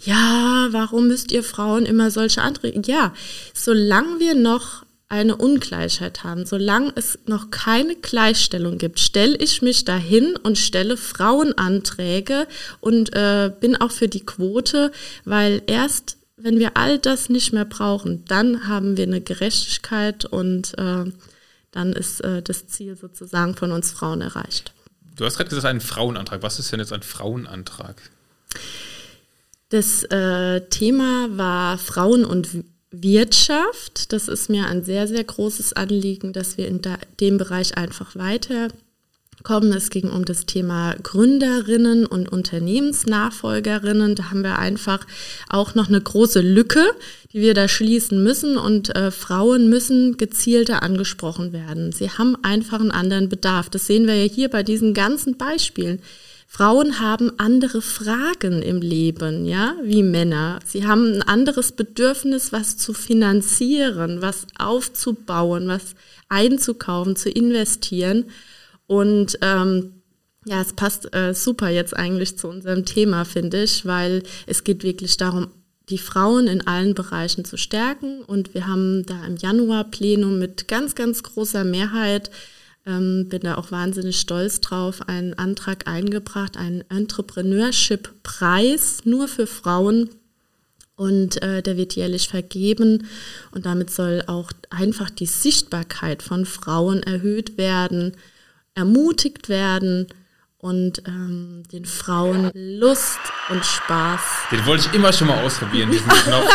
Ja, warum müsst ihr Frauen immer solche Anträge? Ja, solange wir noch eine Ungleichheit haben, solange es noch keine Gleichstellung gibt, stelle ich mich dahin und stelle Frauenanträge und äh, bin auch für die Quote, weil erst wenn wir all das nicht mehr brauchen, dann haben wir eine Gerechtigkeit und äh, dann ist äh, das Ziel sozusagen von uns Frauen erreicht. Du hast gerade gesagt, ein Frauenantrag. Was ist denn jetzt ein Frauenantrag? Das äh, Thema war Frauen und Wirtschaft. Das ist mir ein sehr, sehr großes Anliegen, dass wir in dem Bereich einfach weiter kommen. Es ging um das Thema Gründerinnen und Unternehmensnachfolgerinnen. Da haben wir einfach auch noch eine große Lücke, die wir da schließen müssen. Und äh, Frauen müssen gezielter angesprochen werden. Sie haben einfach einen anderen Bedarf. Das sehen wir ja hier bei diesen ganzen Beispielen. Frauen haben andere Fragen im Leben, ja, wie Männer. Sie haben ein anderes Bedürfnis, was zu finanzieren, was aufzubauen, was einzukaufen, zu investieren. Und ähm, ja, es passt äh, super jetzt eigentlich zu unserem Thema, finde ich, weil es geht wirklich darum, die Frauen in allen Bereichen zu stärken. Und wir haben da im Januar Plenum mit ganz, ganz großer Mehrheit, ähm, bin da auch wahnsinnig stolz drauf, einen Antrag eingebracht, einen Entrepreneurship-Preis nur für Frauen. Und äh, der wird jährlich vergeben. Und damit soll auch einfach die Sichtbarkeit von Frauen erhöht werden, ermutigt werden und ähm, den Frauen Lust und Spaß. Den wollte ich immer schon mal ausprobieren, diesen Knopf.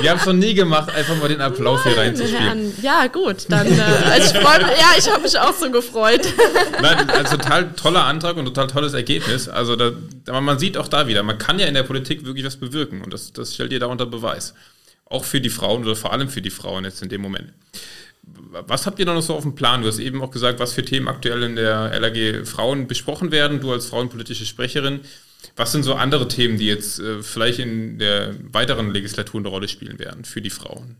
Wir haben es noch nie gemacht, einfach mal den Applaus hier reinzuspielen. Ja, gut, dann, äh, also ich freu, ja, ich habe mich auch so gefreut. Nein, also total toller Antrag und total tolles Ergebnis. Also da, man sieht auch da wieder, man kann ja in der Politik wirklich was bewirken und das, das stellt ihr da unter Beweis. Auch für die Frauen oder vor allem für die Frauen jetzt in dem Moment was habt ihr noch so auf dem Plan? Du hast eben auch gesagt, was für Themen aktuell in der LAG Frauen besprochen werden, du als frauenpolitische Sprecherin. Was sind so andere Themen, die jetzt äh, vielleicht in der weiteren Legislatur eine Rolle spielen werden für die Frauen?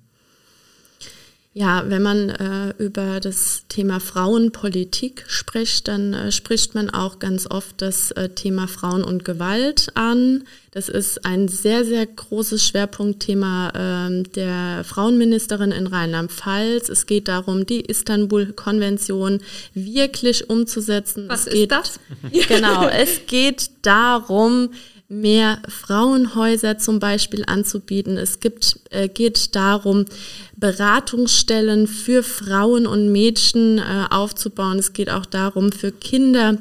Ja, wenn man äh, über das Thema Frauenpolitik spricht, dann äh, spricht man auch ganz oft das äh, Thema Frauen und Gewalt an. Das ist ein sehr, sehr großes Schwerpunktthema ähm, der Frauenministerin in Rheinland-Pfalz. Es geht darum, die Istanbul-Konvention wirklich umzusetzen. Was es geht, ist das? Genau, es geht darum, mehr Frauenhäuser zum Beispiel anzubieten. Es gibt, äh, geht darum, Beratungsstellen für Frauen und Mädchen äh, aufzubauen. Es geht auch darum, für Kinder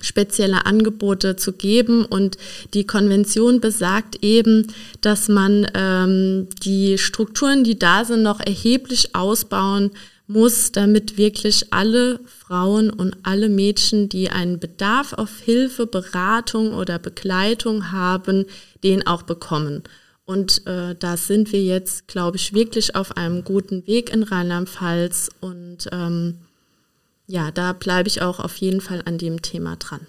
spezielle Angebote zu geben. Und die Konvention besagt eben, dass man ähm, die Strukturen, die da sind, noch erheblich ausbauen muss, damit wirklich alle Frauen und alle Mädchen, die einen Bedarf auf Hilfe, Beratung oder Begleitung haben, den auch bekommen. Und äh, da sind wir jetzt, glaube ich, wirklich auf einem guten Weg in Rheinland-Pfalz. Und ähm, ja, da bleibe ich auch auf jeden Fall an dem Thema dran.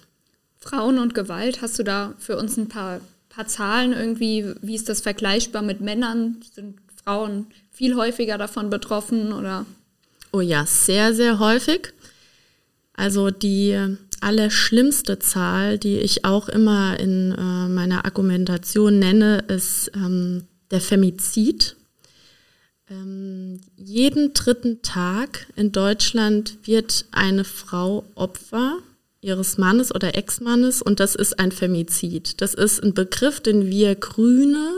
Frauen und Gewalt, hast du da für uns ein paar, paar Zahlen irgendwie? Wie ist das vergleichbar mit Männern? Sind Frauen viel häufiger davon betroffen oder? Oh ja, sehr, sehr häufig. Also die allerschlimmste Zahl, die ich auch immer in äh, meiner Argumentation nenne, ist ähm, der Femizid. Ähm, jeden dritten Tag in Deutschland wird eine Frau Opfer ihres Mannes oder Ex-Mannes und das ist ein Femizid. Das ist ein Begriff, den wir Grüne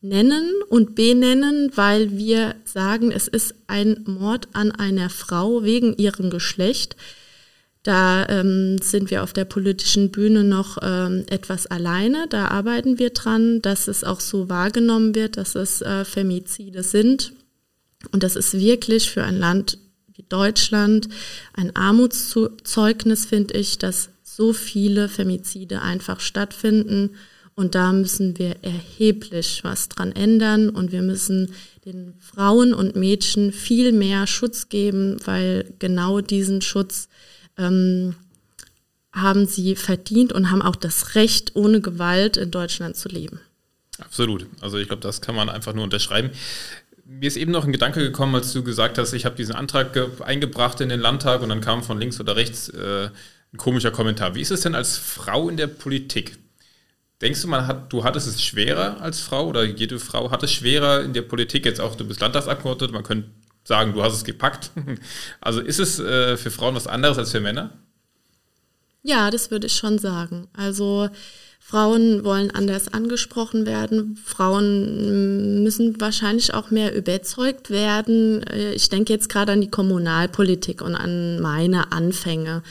nennen und benennen, weil wir sagen, es ist ein Mord an einer Frau wegen ihrem Geschlecht. Da ähm, sind wir auf der politischen Bühne noch ähm, etwas alleine. Da arbeiten wir dran, dass es auch so wahrgenommen wird, dass es äh, Femizide sind. Und das ist wirklich für ein Land wie Deutschland ein Armutszeugnis, finde ich, dass so viele Femizide einfach stattfinden und da müssen wir erheblich was dran ändern und wir müssen den Frauen und Mädchen viel mehr Schutz geben, weil genau diesen Schutz ähm, haben sie verdient und haben auch das Recht, ohne Gewalt in Deutschland zu leben. Absolut. Also ich glaube, das kann man einfach nur unterschreiben. Mir ist eben noch ein Gedanke gekommen, als du gesagt hast, ich habe diesen Antrag eingebracht in den Landtag und dann kam von links oder rechts äh, ein komischer Kommentar. Wie ist es denn als Frau in der Politik? Denkst du, man hat, du hattest es schwerer als Frau oder jede Frau hat es schwerer in der Politik, jetzt auch du bist Landtagsabgeordnete, man könnte sagen, du hast es gepackt. Also ist es äh, für Frauen was anderes als für Männer? Ja, das würde ich schon sagen. Also Frauen wollen anders angesprochen werden. Frauen müssen wahrscheinlich auch mehr überzeugt werden. Äh, ich denke jetzt gerade an die Kommunalpolitik und an meine Anfänge.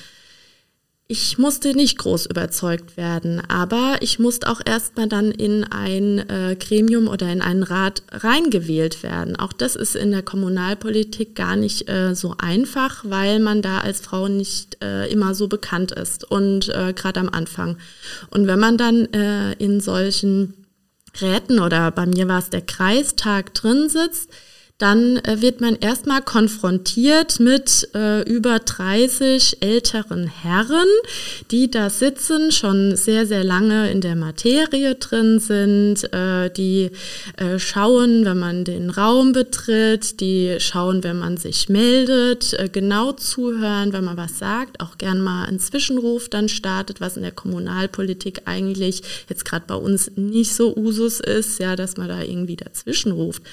Ich musste nicht groß überzeugt werden, aber ich musste auch erstmal dann in ein äh, Gremium oder in einen Rat reingewählt werden. Auch das ist in der Kommunalpolitik gar nicht äh, so einfach, weil man da als Frau nicht äh, immer so bekannt ist und äh, gerade am Anfang. Und wenn man dann äh, in solchen Räten oder bei mir war es der Kreistag drin sitzt, dann äh, wird man erstmal konfrontiert mit äh, über 30 älteren Herren, die da sitzen, schon sehr, sehr lange in der Materie drin sind, äh, die äh, schauen, wenn man den Raum betritt, die schauen, wenn man sich meldet, äh, genau zuhören, wenn man was sagt, auch gern mal einen Zwischenruf dann startet, was in der Kommunalpolitik eigentlich jetzt gerade bei uns nicht so Usus ist, ja, dass man da irgendwie dazwischen ruft.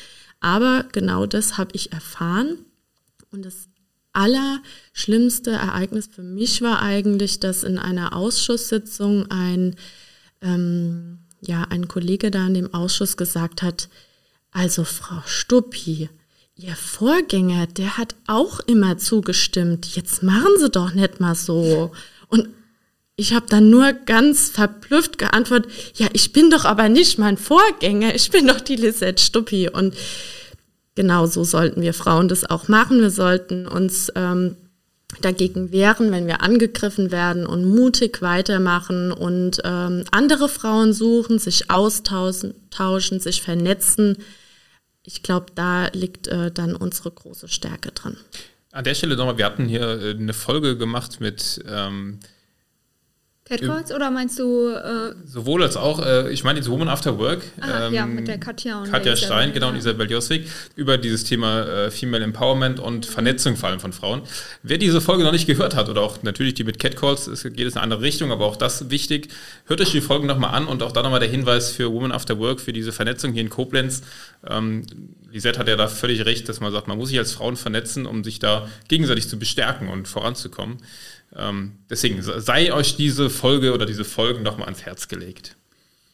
Aber genau das habe ich erfahren. Und das allerschlimmste Ereignis für mich war eigentlich, dass in einer Ausschusssitzung ein, ähm, ja, ein Kollege da in dem Ausschuss gesagt hat, also Frau Stuppi, Ihr Vorgänger, der hat auch immer zugestimmt. Jetzt machen Sie doch nicht mal so. Und ich habe dann nur ganz verblüfft geantwortet, ja, ich bin doch aber nicht mein Vorgänger, ich bin doch die Lisette Stuppi. Und genau so sollten wir Frauen das auch machen. Wir sollten uns ähm, dagegen wehren, wenn wir angegriffen werden und mutig weitermachen und ähm, andere Frauen suchen, sich austauschen, sich vernetzen. Ich glaube, da liegt äh, dann unsere große Stärke drin. An der Stelle nochmal, wir hatten hier äh, eine Folge gemacht mit ähm, Catcalls oder meinst du? Äh Sowohl als auch, äh, ich meine jetzt Woman After Work. Aha, ähm, ja, mit der Katja und Katja Stein, genau, und Isabel Joswig, über dieses Thema äh, Female Empowerment und Vernetzung vor allem von Frauen. Wer diese Folge noch nicht gehört hat, oder auch natürlich die mit Catcalls, es geht es in eine andere Richtung, aber auch das wichtig, hört euch die Folgen nochmal an und auch da nochmal der Hinweis für Woman After Work, für diese Vernetzung hier in Koblenz. Ähm, Lisette hat ja da völlig recht, dass man sagt, man muss sich als Frauen vernetzen, um sich da gegenseitig zu bestärken und voranzukommen. Ähm, deswegen sei euch diese Folge oder diese Folgen nochmal ans Herz gelegt.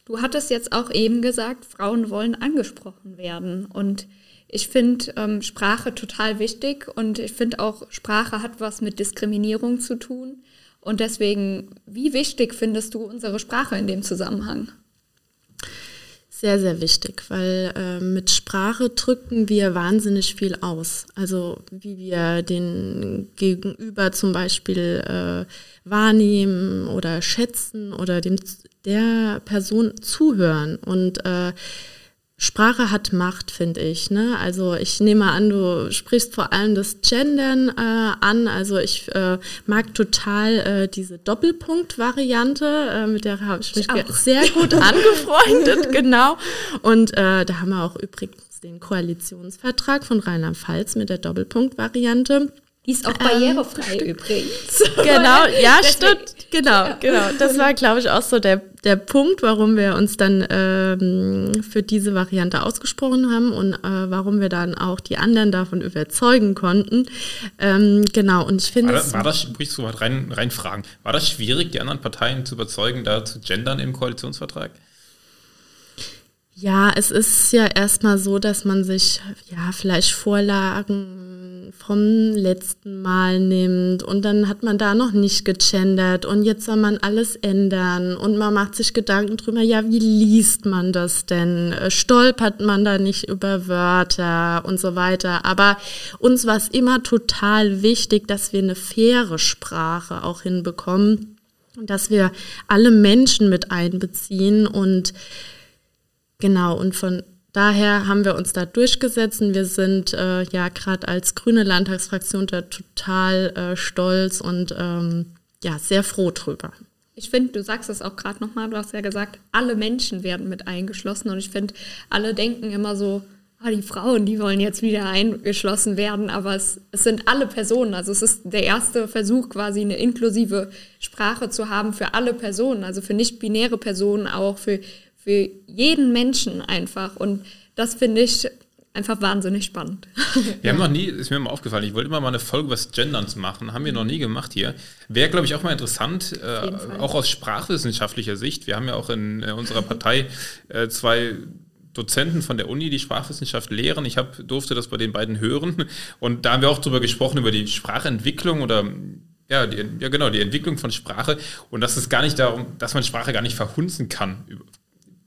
Du hattest jetzt auch eben gesagt, Frauen wollen angesprochen werden. Und ich finde ähm, Sprache total wichtig und ich finde auch, Sprache hat was mit Diskriminierung zu tun. Und deswegen, wie wichtig findest du unsere Sprache in dem Zusammenhang? Sehr, sehr wichtig, weil äh, mit Sprache drücken wir wahnsinnig viel aus. Also wie wir den Gegenüber zum Beispiel äh, wahrnehmen oder schätzen oder dem der Person zuhören. Und äh, Sprache hat Macht, finde ich. Ne? Also ich nehme an, du sprichst vor allem das Gendern äh, an. Also ich äh, mag total äh, diese Doppelpunkt-Variante, äh, mit der habe ich mich ich sehr gut angefreundet, genau. Und äh, da haben wir auch übrigens den Koalitionsvertrag von Rheinland-Pfalz mit der Doppelpunkt-Variante. Die ist auch barrierefrei ähm, übrigens. Genau, ja, stimmt. Genau, ja. genau. Das war, glaube ich, auch so der, der Punkt, warum wir uns dann ähm, für diese Variante ausgesprochen haben und äh, warum wir dann auch die anderen davon überzeugen konnten. Ähm, genau, und ich finde. War, war das, muss ich so rein, rein fragen, war das schwierig, die anderen Parteien zu überzeugen, da zu gendern im Koalitionsvertrag? Ja, es ist ja erstmal so, dass man sich ja vielleicht Vorlagen vom letzten Mal nimmt und dann hat man da noch nicht gegendert und jetzt soll man alles ändern und man macht sich Gedanken drüber, ja, wie liest man das denn? Stolpert man da nicht über Wörter und so weiter? Aber uns war es immer total wichtig, dass wir eine faire Sprache auch hinbekommen, dass wir alle Menschen mit einbeziehen und Genau, und von daher haben wir uns da durchgesetzt und wir sind äh, ja gerade als grüne Landtagsfraktion da total äh, stolz und ähm, ja, sehr froh drüber. Ich finde, du sagst es auch gerade nochmal, du hast ja gesagt, alle Menschen werden mit eingeschlossen und ich finde, alle denken immer so, ah, die Frauen, die wollen jetzt wieder eingeschlossen werden, aber es, es sind alle Personen. Also es ist der erste Versuch, quasi eine inklusive Sprache zu haben für alle Personen, also für nicht-binäre Personen auch, für für jeden Menschen einfach. Und das finde ich einfach wahnsinnig spannend. Wir haben noch nie, ist mir mal aufgefallen, ich wollte immer mal eine Folge über Genderns machen, haben wir noch nie gemacht hier. Wäre, glaube ich, auch mal interessant, äh, auch aus sprachwissenschaftlicher Sicht. Wir haben ja auch in äh, unserer Partei äh, zwei Dozenten von der Uni, die Sprachwissenschaft lehren. Ich hab, durfte das bei den beiden hören. Und da haben wir auch darüber gesprochen, über die Sprachentwicklung oder ja, die, ja, genau, die Entwicklung von Sprache. Und dass es gar nicht darum, dass man Sprache gar nicht verhunzen kann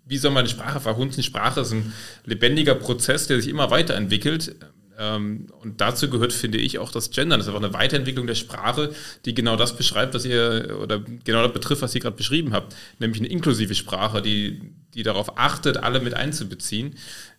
wie soll man eine Sprache verhunzen? Sprache ist ein lebendiger Prozess, der sich immer weiterentwickelt. Ähm, und dazu gehört, finde ich, auch das Gendern. Das ist einfach eine Weiterentwicklung der Sprache, die genau das beschreibt, was ihr, oder genau das betrifft, was ihr gerade beschrieben habt. Nämlich eine inklusive Sprache, die, die darauf achtet, alle mit einzubeziehen.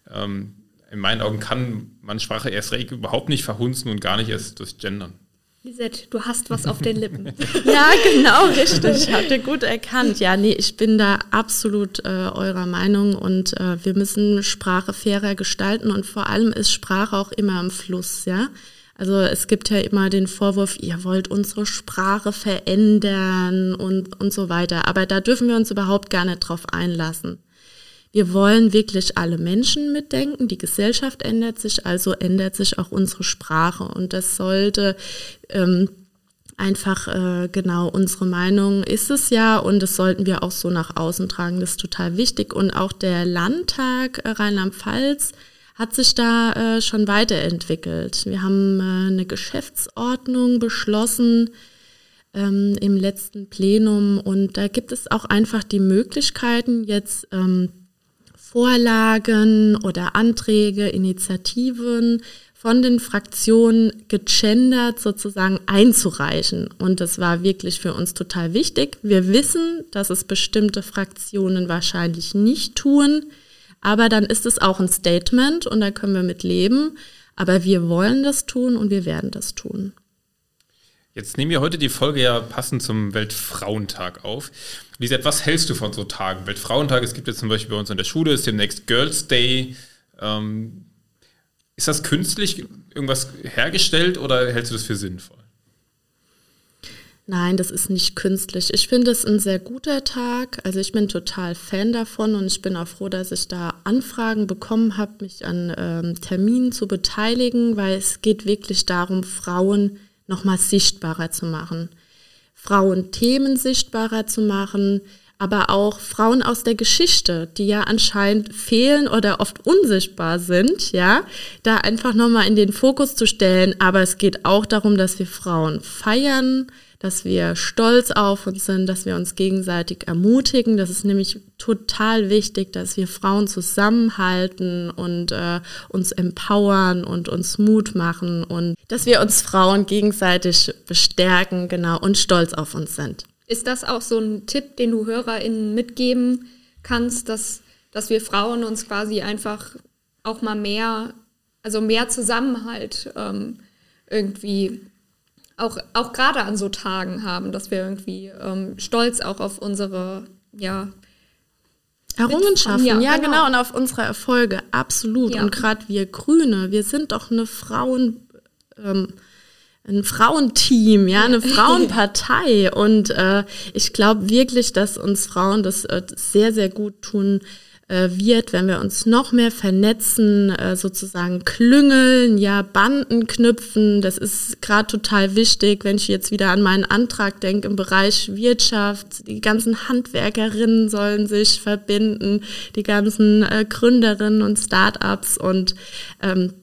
Ähm, in meinen Augen kann man Sprache erst recht überhaupt nicht verhunzen und gar nicht erst durch Gendern. Lisette, du hast was auf den Lippen. ja, genau, richtig. Habt ihr gut erkannt. Ja, nee, ich bin da absolut äh, eurer Meinung und äh, wir müssen Sprache fairer gestalten und vor allem ist Sprache auch immer im Fluss, ja. Also es gibt ja immer den Vorwurf, ihr wollt unsere Sprache verändern und, und so weiter. Aber da dürfen wir uns überhaupt gar nicht drauf einlassen. Wir wollen wirklich alle Menschen mitdenken. Die Gesellschaft ändert sich, also ändert sich auch unsere Sprache. Und das sollte ähm, einfach äh, genau unsere Meinung ist es ja und das sollten wir auch so nach außen tragen. Das ist total wichtig. Und auch der Landtag äh, Rheinland-Pfalz hat sich da äh, schon weiterentwickelt. Wir haben äh, eine Geschäftsordnung beschlossen ähm, im letzten Plenum und da gibt es auch einfach die Möglichkeiten, jetzt ähm, Vorlagen oder Anträge, Initiativen von den Fraktionen gegendert sozusagen einzureichen. Und das war wirklich für uns total wichtig. Wir wissen, dass es bestimmte Fraktionen wahrscheinlich nicht tun, aber dann ist es auch ein Statement und da können wir mit leben. Aber wir wollen das tun und wir werden das tun. Jetzt nehmen wir heute die Folge ja passend zum Weltfrauentag auf. Lisette, was hältst du von so Tagen? Weltfrauentag, es gibt jetzt zum Beispiel bei uns in der Schule, ist demnächst Girls Day. Ähm, ist das künstlich irgendwas hergestellt oder hältst du das für sinnvoll? Nein, das ist nicht künstlich. Ich finde es ein sehr guter Tag. Also ich bin total Fan davon und ich bin auch froh, dass ich da Anfragen bekommen habe, mich an ähm, Terminen zu beteiligen, weil es geht wirklich darum, Frauen nochmal sichtbarer zu machen. Frauenthemen sichtbarer zu machen, aber auch Frauen aus der Geschichte, die ja anscheinend fehlen oder oft unsichtbar sind, ja, da einfach nochmal in den Fokus zu stellen. Aber es geht auch darum, dass wir Frauen feiern, dass wir stolz auf uns sind, dass wir uns gegenseitig ermutigen. Das ist nämlich total wichtig, dass wir Frauen zusammenhalten und äh, uns empowern und uns Mut machen und dass wir uns Frauen gegenseitig bestärken, genau, und stolz auf uns sind. Ist das auch so ein Tipp, den du HörerInnen mitgeben kannst, dass, dass wir Frauen uns quasi einfach auch mal mehr, also mehr Zusammenhalt ähm, irgendwie auch, auch gerade an so Tagen haben, dass wir irgendwie ähm, stolz auch auf unsere, ja, Errungenschaften, ja, ja genau. genau. und auf unsere Erfolge, absolut. Ja. Und gerade wir Grüne, wir sind doch eine Frauen, ähm, ein Frauenteam, ja, eine Frauenpartei. und äh, ich glaube wirklich, dass uns Frauen das äh, sehr, sehr gut tun wird, wenn wir uns noch mehr vernetzen, äh, sozusagen klüngeln, ja, Banden knüpfen. Das ist gerade total wichtig, wenn ich jetzt wieder an meinen Antrag denke im Bereich Wirtschaft. Die ganzen Handwerkerinnen sollen sich verbinden, die ganzen äh, Gründerinnen und Startups und ähm,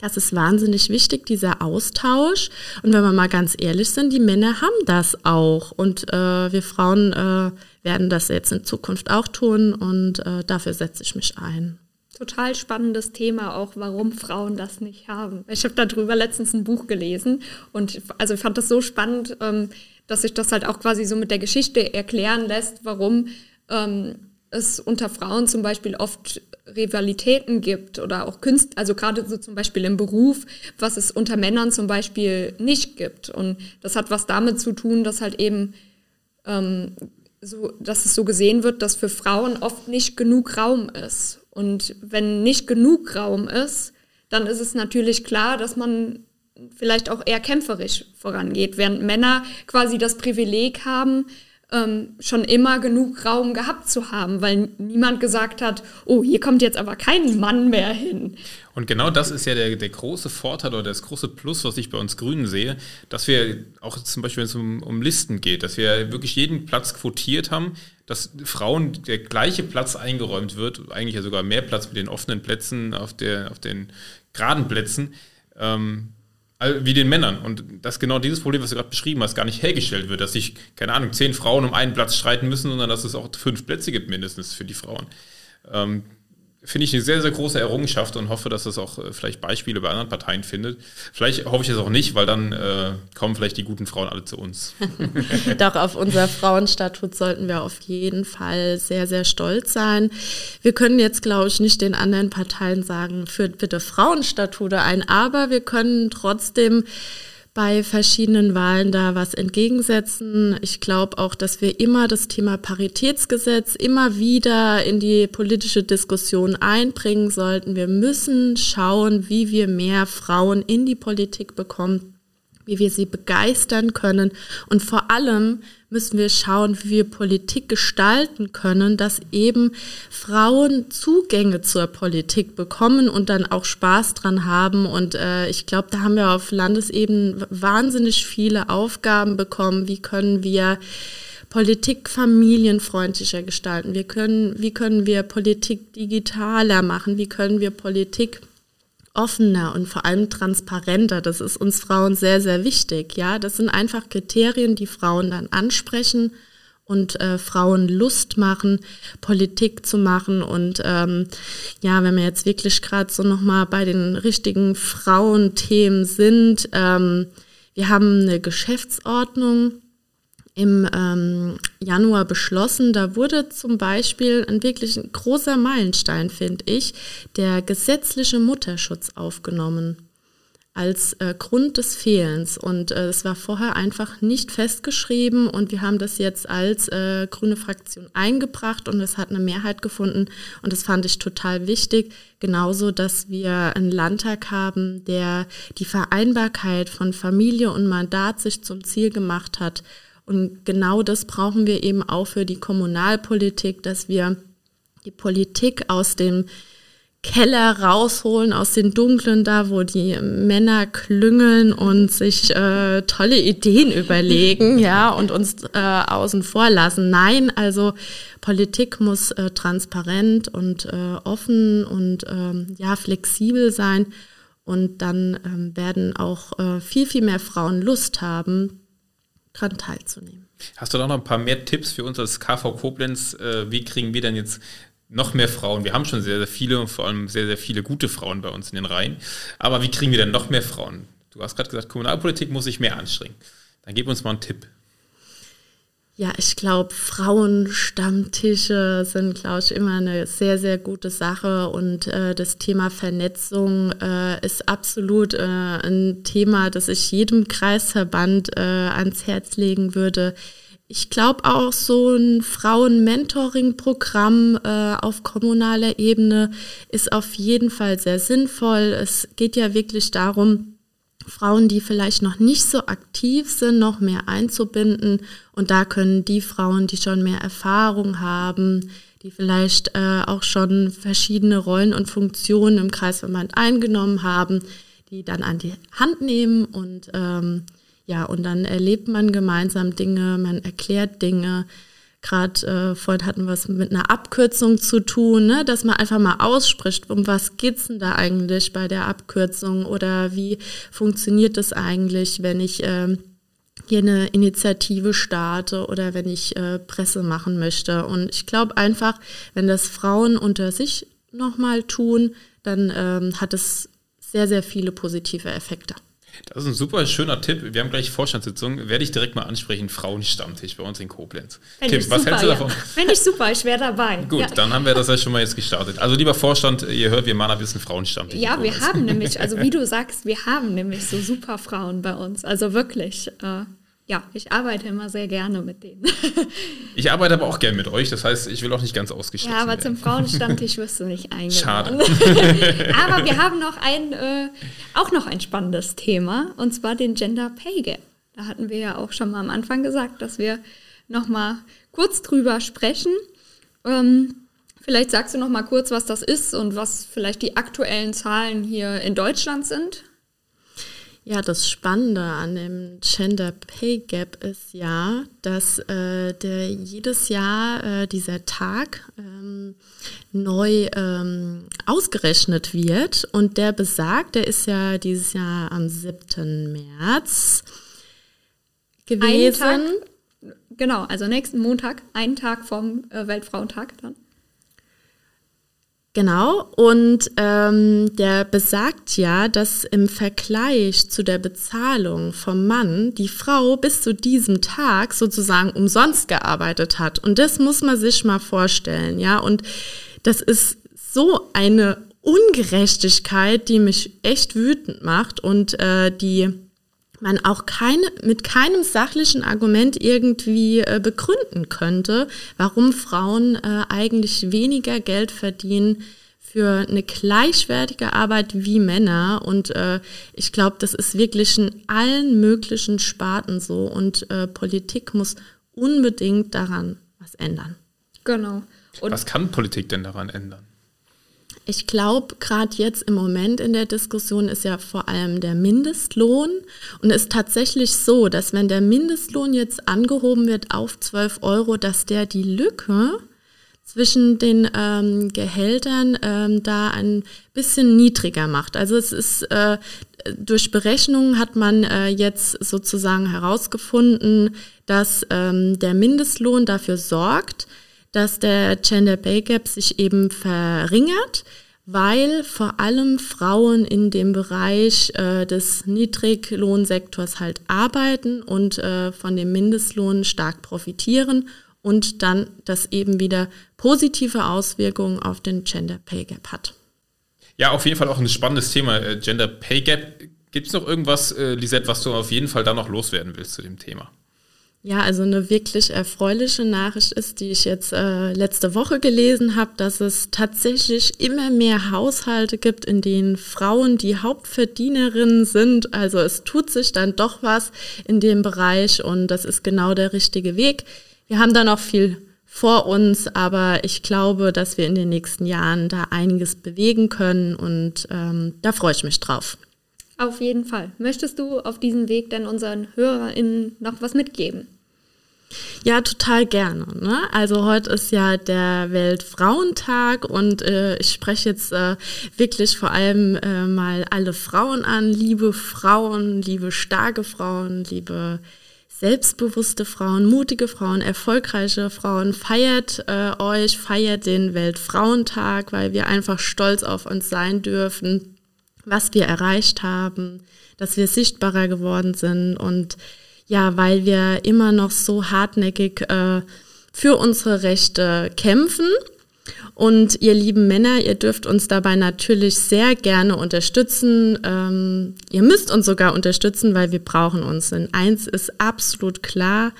das ist wahnsinnig wichtig, dieser Austausch. Und wenn wir mal ganz ehrlich sind, die Männer haben das auch. Und äh, wir Frauen äh, werden das jetzt in Zukunft auch tun und äh, dafür setze ich mich ein. Total spannendes Thema auch, warum Frauen das nicht haben. Ich habe darüber letztens ein Buch gelesen und also ich fand das so spannend, ähm, dass sich das halt auch quasi so mit der Geschichte erklären lässt, warum ähm, es unter Frauen zum Beispiel oft Rivalitäten gibt oder auch Künst, also gerade so zum Beispiel im Beruf, was es unter Männern zum Beispiel nicht gibt. Und das hat was damit zu tun, dass halt eben ähm, so, dass es so gesehen wird, dass für Frauen oft nicht genug Raum ist. Und wenn nicht genug Raum ist, dann ist es natürlich klar, dass man vielleicht auch eher kämpferisch vorangeht, während Männer quasi das Privileg haben, ähm, schon immer genug Raum gehabt zu haben, weil niemand gesagt hat, oh, hier kommt jetzt aber kein Mann mehr hin. Und genau das ist ja der, der große Vorteil oder das große Plus, was ich bei uns Grünen sehe, dass wir auch zum Beispiel, wenn es um, um Listen geht, dass wir wirklich jeden Platz quotiert haben, dass Frauen der gleiche Platz eingeräumt wird, eigentlich ja sogar mehr Platz mit den offenen Plätzen auf, der, auf den geraden Plätzen. Ähm, wie den Männern. Und dass genau dieses Problem, was du gerade beschrieben hast, gar nicht hergestellt wird, dass sich, keine Ahnung, zehn Frauen um einen Platz streiten müssen, sondern dass es auch fünf Plätze gibt mindestens für die Frauen. Ähm, finde ich eine sehr, sehr große Errungenschaft und hoffe, dass das auch äh, vielleicht Beispiele bei anderen Parteien findet. Vielleicht hoffe ich es auch nicht, weil dann äh, kommen vielleicht die guten Frauen alle zu uns. Doch, auf unser Frauenstatut sollten wir auf jeden Fall sehr, sehr stolz sein. Wir können jetzt, glaube ich, nicht den anderen Parteien sagen, führt bitte Frauenstatute ein, aber wir können trotzdem bei verschiedenen Wahlen da was entgegensetzen. Ich glaube auch, dass wir immer das Thema Paritätsgesetz immer wieder in die politische Diskussion einbringen sollten. Wir müssen schauen, wie wir mehr Frauen in die Politik bekommen wie wir sie begeistern können. Und vor allem müssen wir schauen, wie wir Politik gestalten können, dass eben Frauen Zugänge zur Politik bekommen und dann auch Spaß dran haben. Und äh, ich glaube, da haben wir auf Landesebene wahnsinnig viele Aufgaben bekommen. Wie können wir Politik familienfreundlicher gestalten? Wir können, wie können wir Politik digitaler machen? Wie können wir Politik offener und vor allem transparenter. Das ist uns Frauen sehr, sehr wichtig. Ja, das sind einfach Kriterien, die Frauen dann ansprechen und äh, Frauen Lust machen, Politik zu machen. Und ähm, ja, wenn wir jetzt wirklich gerade so nochmal bei den richtigen Frauenthemen sind, ähm, wir haben eine Geschäftsordnung im ähm, Januar beschlossen. Da wurde zum Beispiel ein wirklich großer Meilenstein, finde ich, der gesetzliche Mutterschutz aufgenommen als äh, Grund des Fehlens. Und äh, es war vorher einfach nicht festgeschrieben und wir haben das jetzt als äh, grüne Fraktion eingebracht und es hat eine Mehrheit gefunden und das fand ich total wichtig. Genauso, dass wir einen Landtag haben, der die Vereinbarkeit von Familie und Mandat sich zum Ziel gemacht hat und genau das brauchen wir eben auch für die Kommunalpolitik, dass wir die Politik aus dem Keller rausholen, aus den Dunklen da, wo die Männer klüngeln und sich äh, tolle Ideen überlegen, ja, und uns äh, außen vor lassen. Nein, also Politik muss äh, transparent und äh, offen und ähm, ja, flexibel sein. Und dann ähm, werden auch äh, viel, viel mehr Frauen Lust haben, daran teilzunehmen. Hast du da noch ein paar mehr Tipps für uns als KV Koblenz? Äh, wie kriegen wir denn jetzt noch mehr Frauen? Wir haben schon sehr, sehr viele und vor allem sehr, sehr viele gute Frauen bei uns in den Reihen. Aber wie kriegen wir denn noch mehr Frauen? Du hast gerade gesagt, Kommunalpolitik muss sich mehr anstrengen. Dann gib uns mal einen Tipp. Ja, ich glaube, Frauenstammtische sind, glaube ich, immer eine sehr, sehr gute Sache. Und äh, das Thema Vernetzung äh, ist absolut äh, ein Thema, das ich jedem Kreisverband äh, ans Herz legen würde. Ich glaube auch, so ein Frauen-Mentoring-Programm äh, auf kommunaler Ebene ist auf jeden Fall sehr sinnvoll. Es geht ja wirklich darum, Frauen, die vielleicht noch nicht so aktiv sind, noch mehr einzubinden. Und da können die Frauen, die schon mehr Erfahrung haben, die vielleicht äh, auch schon verschiedene Rollen und Funktionen im Kreisverband eingenommen haben, die dann an die Hand nehmen und ähm, ja, und dann erlebt man gemeinsam Dinge, man erklärt Dinge, Gerade äh, vorhin hatten wir es mit einer Abkürzung zu tun, ne? dass man einfach mal ausspricht, um was geht es denn da eigentlich bei der Abkürzung oder wie funktioniert das eigentlich, wenn ich äh, hier eine Initiative starte oder wenn ich äh, Presse machen möchte. Und ich glaube einfach, wenn das Frauen unter sich nochmal tun, dann ähm, hat es sehr, sehr viele positive Effekte. Das ist ein super schöner Tipp. Wir haben gleich Vorstandssitzung. Werde ich direkt mal ansprechen. Frauenstammtisch bei uns in Koblenz. Find Kim, was super, hältst du davon? Ja. Finde ich super, ich wäre dabei. Gut, ja. dann haben wir das ja schon mal jetzt gestartet. Also lieber Vorstand, ihr hört, wir machen ein bisschen Frauenstammtisch. Ja, wir haben nämlich, also wie du sagst, wir haben nämlich so super Frauen bei uns. Also wirklich. Äh, ja, ich arbeite immer sehr gerne mit denen. ich arbeite aber auch gerne mit euch, das heißt, ich will auch nicht ganz ausgeschlossen Ja, aber werden. zum Frauenstammtisch wirst du nicht eingeladen. Schade. aber wir haben noch ein, äh, auch noch ein spannendes Thema, und zwar den Gender Pay Gap. Da hatten wir ja auch schon mal am Anfang gesagt, dass wir noch mal kurz drüber sprechen. Ähm, vielleicht sagst du noch mal kurz, was das ist und was vielleicht die aktuellen Zahlen hier in Deutschland sind. Ja, das Spannende an dem Gender Pay Gap ist ja, dass äh, der jedes Jahr äh, dieser Tag ähm, neu ähm, ausgerechnet wird und der besagt, der ist ja dieses Jahr am 7. März gewesen. Tag, genau, also nächsten Montag, einen Tag vom äh, Weltfrauentag dann. Genau, und ähm, der besagt ja, dass im Vergleich zu der Bezahlung vom Mann die Frau bis zu diesem Tag sozusagen umsonst gearbeitet hat. Und das muss man sich mal vorstellen, ja. Und das ist so eine Ungerechtigkeit, die mich echt wütend macht und äh, die man auch keine, mit keinem sachlichen Argument irgendwie äh, begründen könnte, warum Frauen äh, eigentlich weniger Geld verdienen für eine gleichwertige Arbeit wie Männer. Und äh, ich glaube, das ist wirklich in allen möglichen Sparten so. Und äh, Politik muss unbedingt daran was ändern. Genau. Und was kann Politik denn daran ändern? Ich glaube, gerade jetzt im Moment in der Diskussion ist ja vor allem der Mindestlohn. Und es ist tatsächlich so, dass wenn der Mindestlohn jetzt angehoben wird auf 12 Euro, dass der die Lücke zwischen den ähm, Gehältern ähm, da ein bisschen niedriger macht. Also es ist äh, durch Berechnungen hat man äh, jetzt sozusagen herausgefunden, dass ähm, der Mindestlohn dafür sorgt, dass der Gender Pay Gap sich eben verringert, weil vor allem Frauen in dem Bereich äh, des Niedriglohnsektors halt arbeiten und äh, von dem Mindestlohn stark profitieren und dann das eben wieder positive Auswirkungen auf den Gender Pay Gap hat. Ja, auf jeden Fall auch ein spannendes Thema, äh, Gender Pay Gap. Gibt es noch irgendwas, äh, Lisette, was du auf jeden Fall da noch loswerden willst zu dem Thema? Ja, also eine wirklich erfreuliche Nachricht ist, die ich jetzt äh, letzte Woche gelesen habe, dass es tatsächlich immer mehr Haushalte gibt, in denen Frauen die Hauptverdienerinnen sind. Also es tut sich dann doch was in dem Bereich und das ist genau der richtige Weg. Wir haben da noch viel vor uns, aber ich glaube, dass wir in den nächsten Jahren da einiges bewegen können und ähm, da freue ich mich drauf. Auf jeden Fall. Möchtest du auf diesem Weg dann unseren HörerInnen noch was mitgeben? Ja, total gerne. Ne? Also heute ist ja der Weltfrauentag und äh, ich spreche jetzt äh, wirklich vor allem äh, mal alle Frauen an. Liebe Frauen, liebe starke Frauen, liebe selbstbewusste Frauen, mutige Frauen, erfolgreiche Frauen. Feiert äh, euch, feiert den Weltfrauentag, weil wir einfach stolz auf uns sein dürfen, was wir erreicht haben, dass wir sichtbarer geworden sind und ja, weil wir immer noch so hartnäckig äh, für unsere Rechte kämpfen. Und ihr lieben Männer, ihr dürft uns dabei natürlich sehr gerne unterstützen. Ähm, ihr müsst uns sogar unterstützen, weil wir brauchen uns. Denn eins ist absolut klar,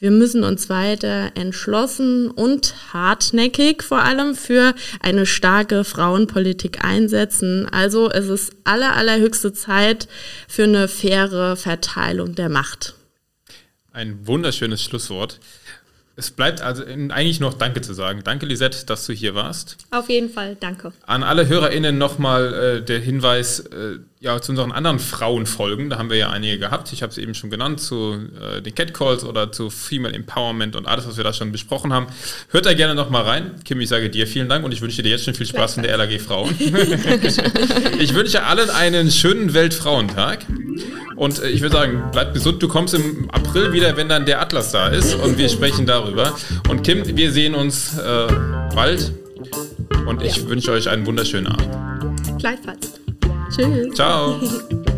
wir müssen uns weiter entschlossen und hartnäckig vor allem für eine starke Frauenpolitik einsetzen. Also es ist aller, allerhöchste Zeit für eine faire Verteilung der Macht. Ein wunderschönes Schlusswort. Es bleibt also eigentlich noch Danke zu sagen. Danke, Lisette, dass du hier warst. Auf jeden Fall, danke. An alle HörerInnen nochmal äh, der Hinweis äh, ja, zu unseren anderen Frauenfolgen. Da haben wir ja einige gehabt. Ich habe es eben schon genannt, zu äh, den Catcalls oder zu Female Empowerment und alles, was wir da schon besprochen haben. Hört da gerne nochmal rein. Kim, ich sage dir vielen Dank und ich wünsche dir jetzt schon viel Spaß in der LAG Frauen. ich wünsche allen einen schönen Weltfrauentag. Und äh, ich würde sagen, bleib gesund. Du kommst im April wieder, wenn dann der Atlas da ist und wir sprechen darüber. Und Kim, wir sehen uns äh, bald. Und ich ja. wünsche euch einen wunderschönen Abend. Gleichfalls. Tschüss. Ciao.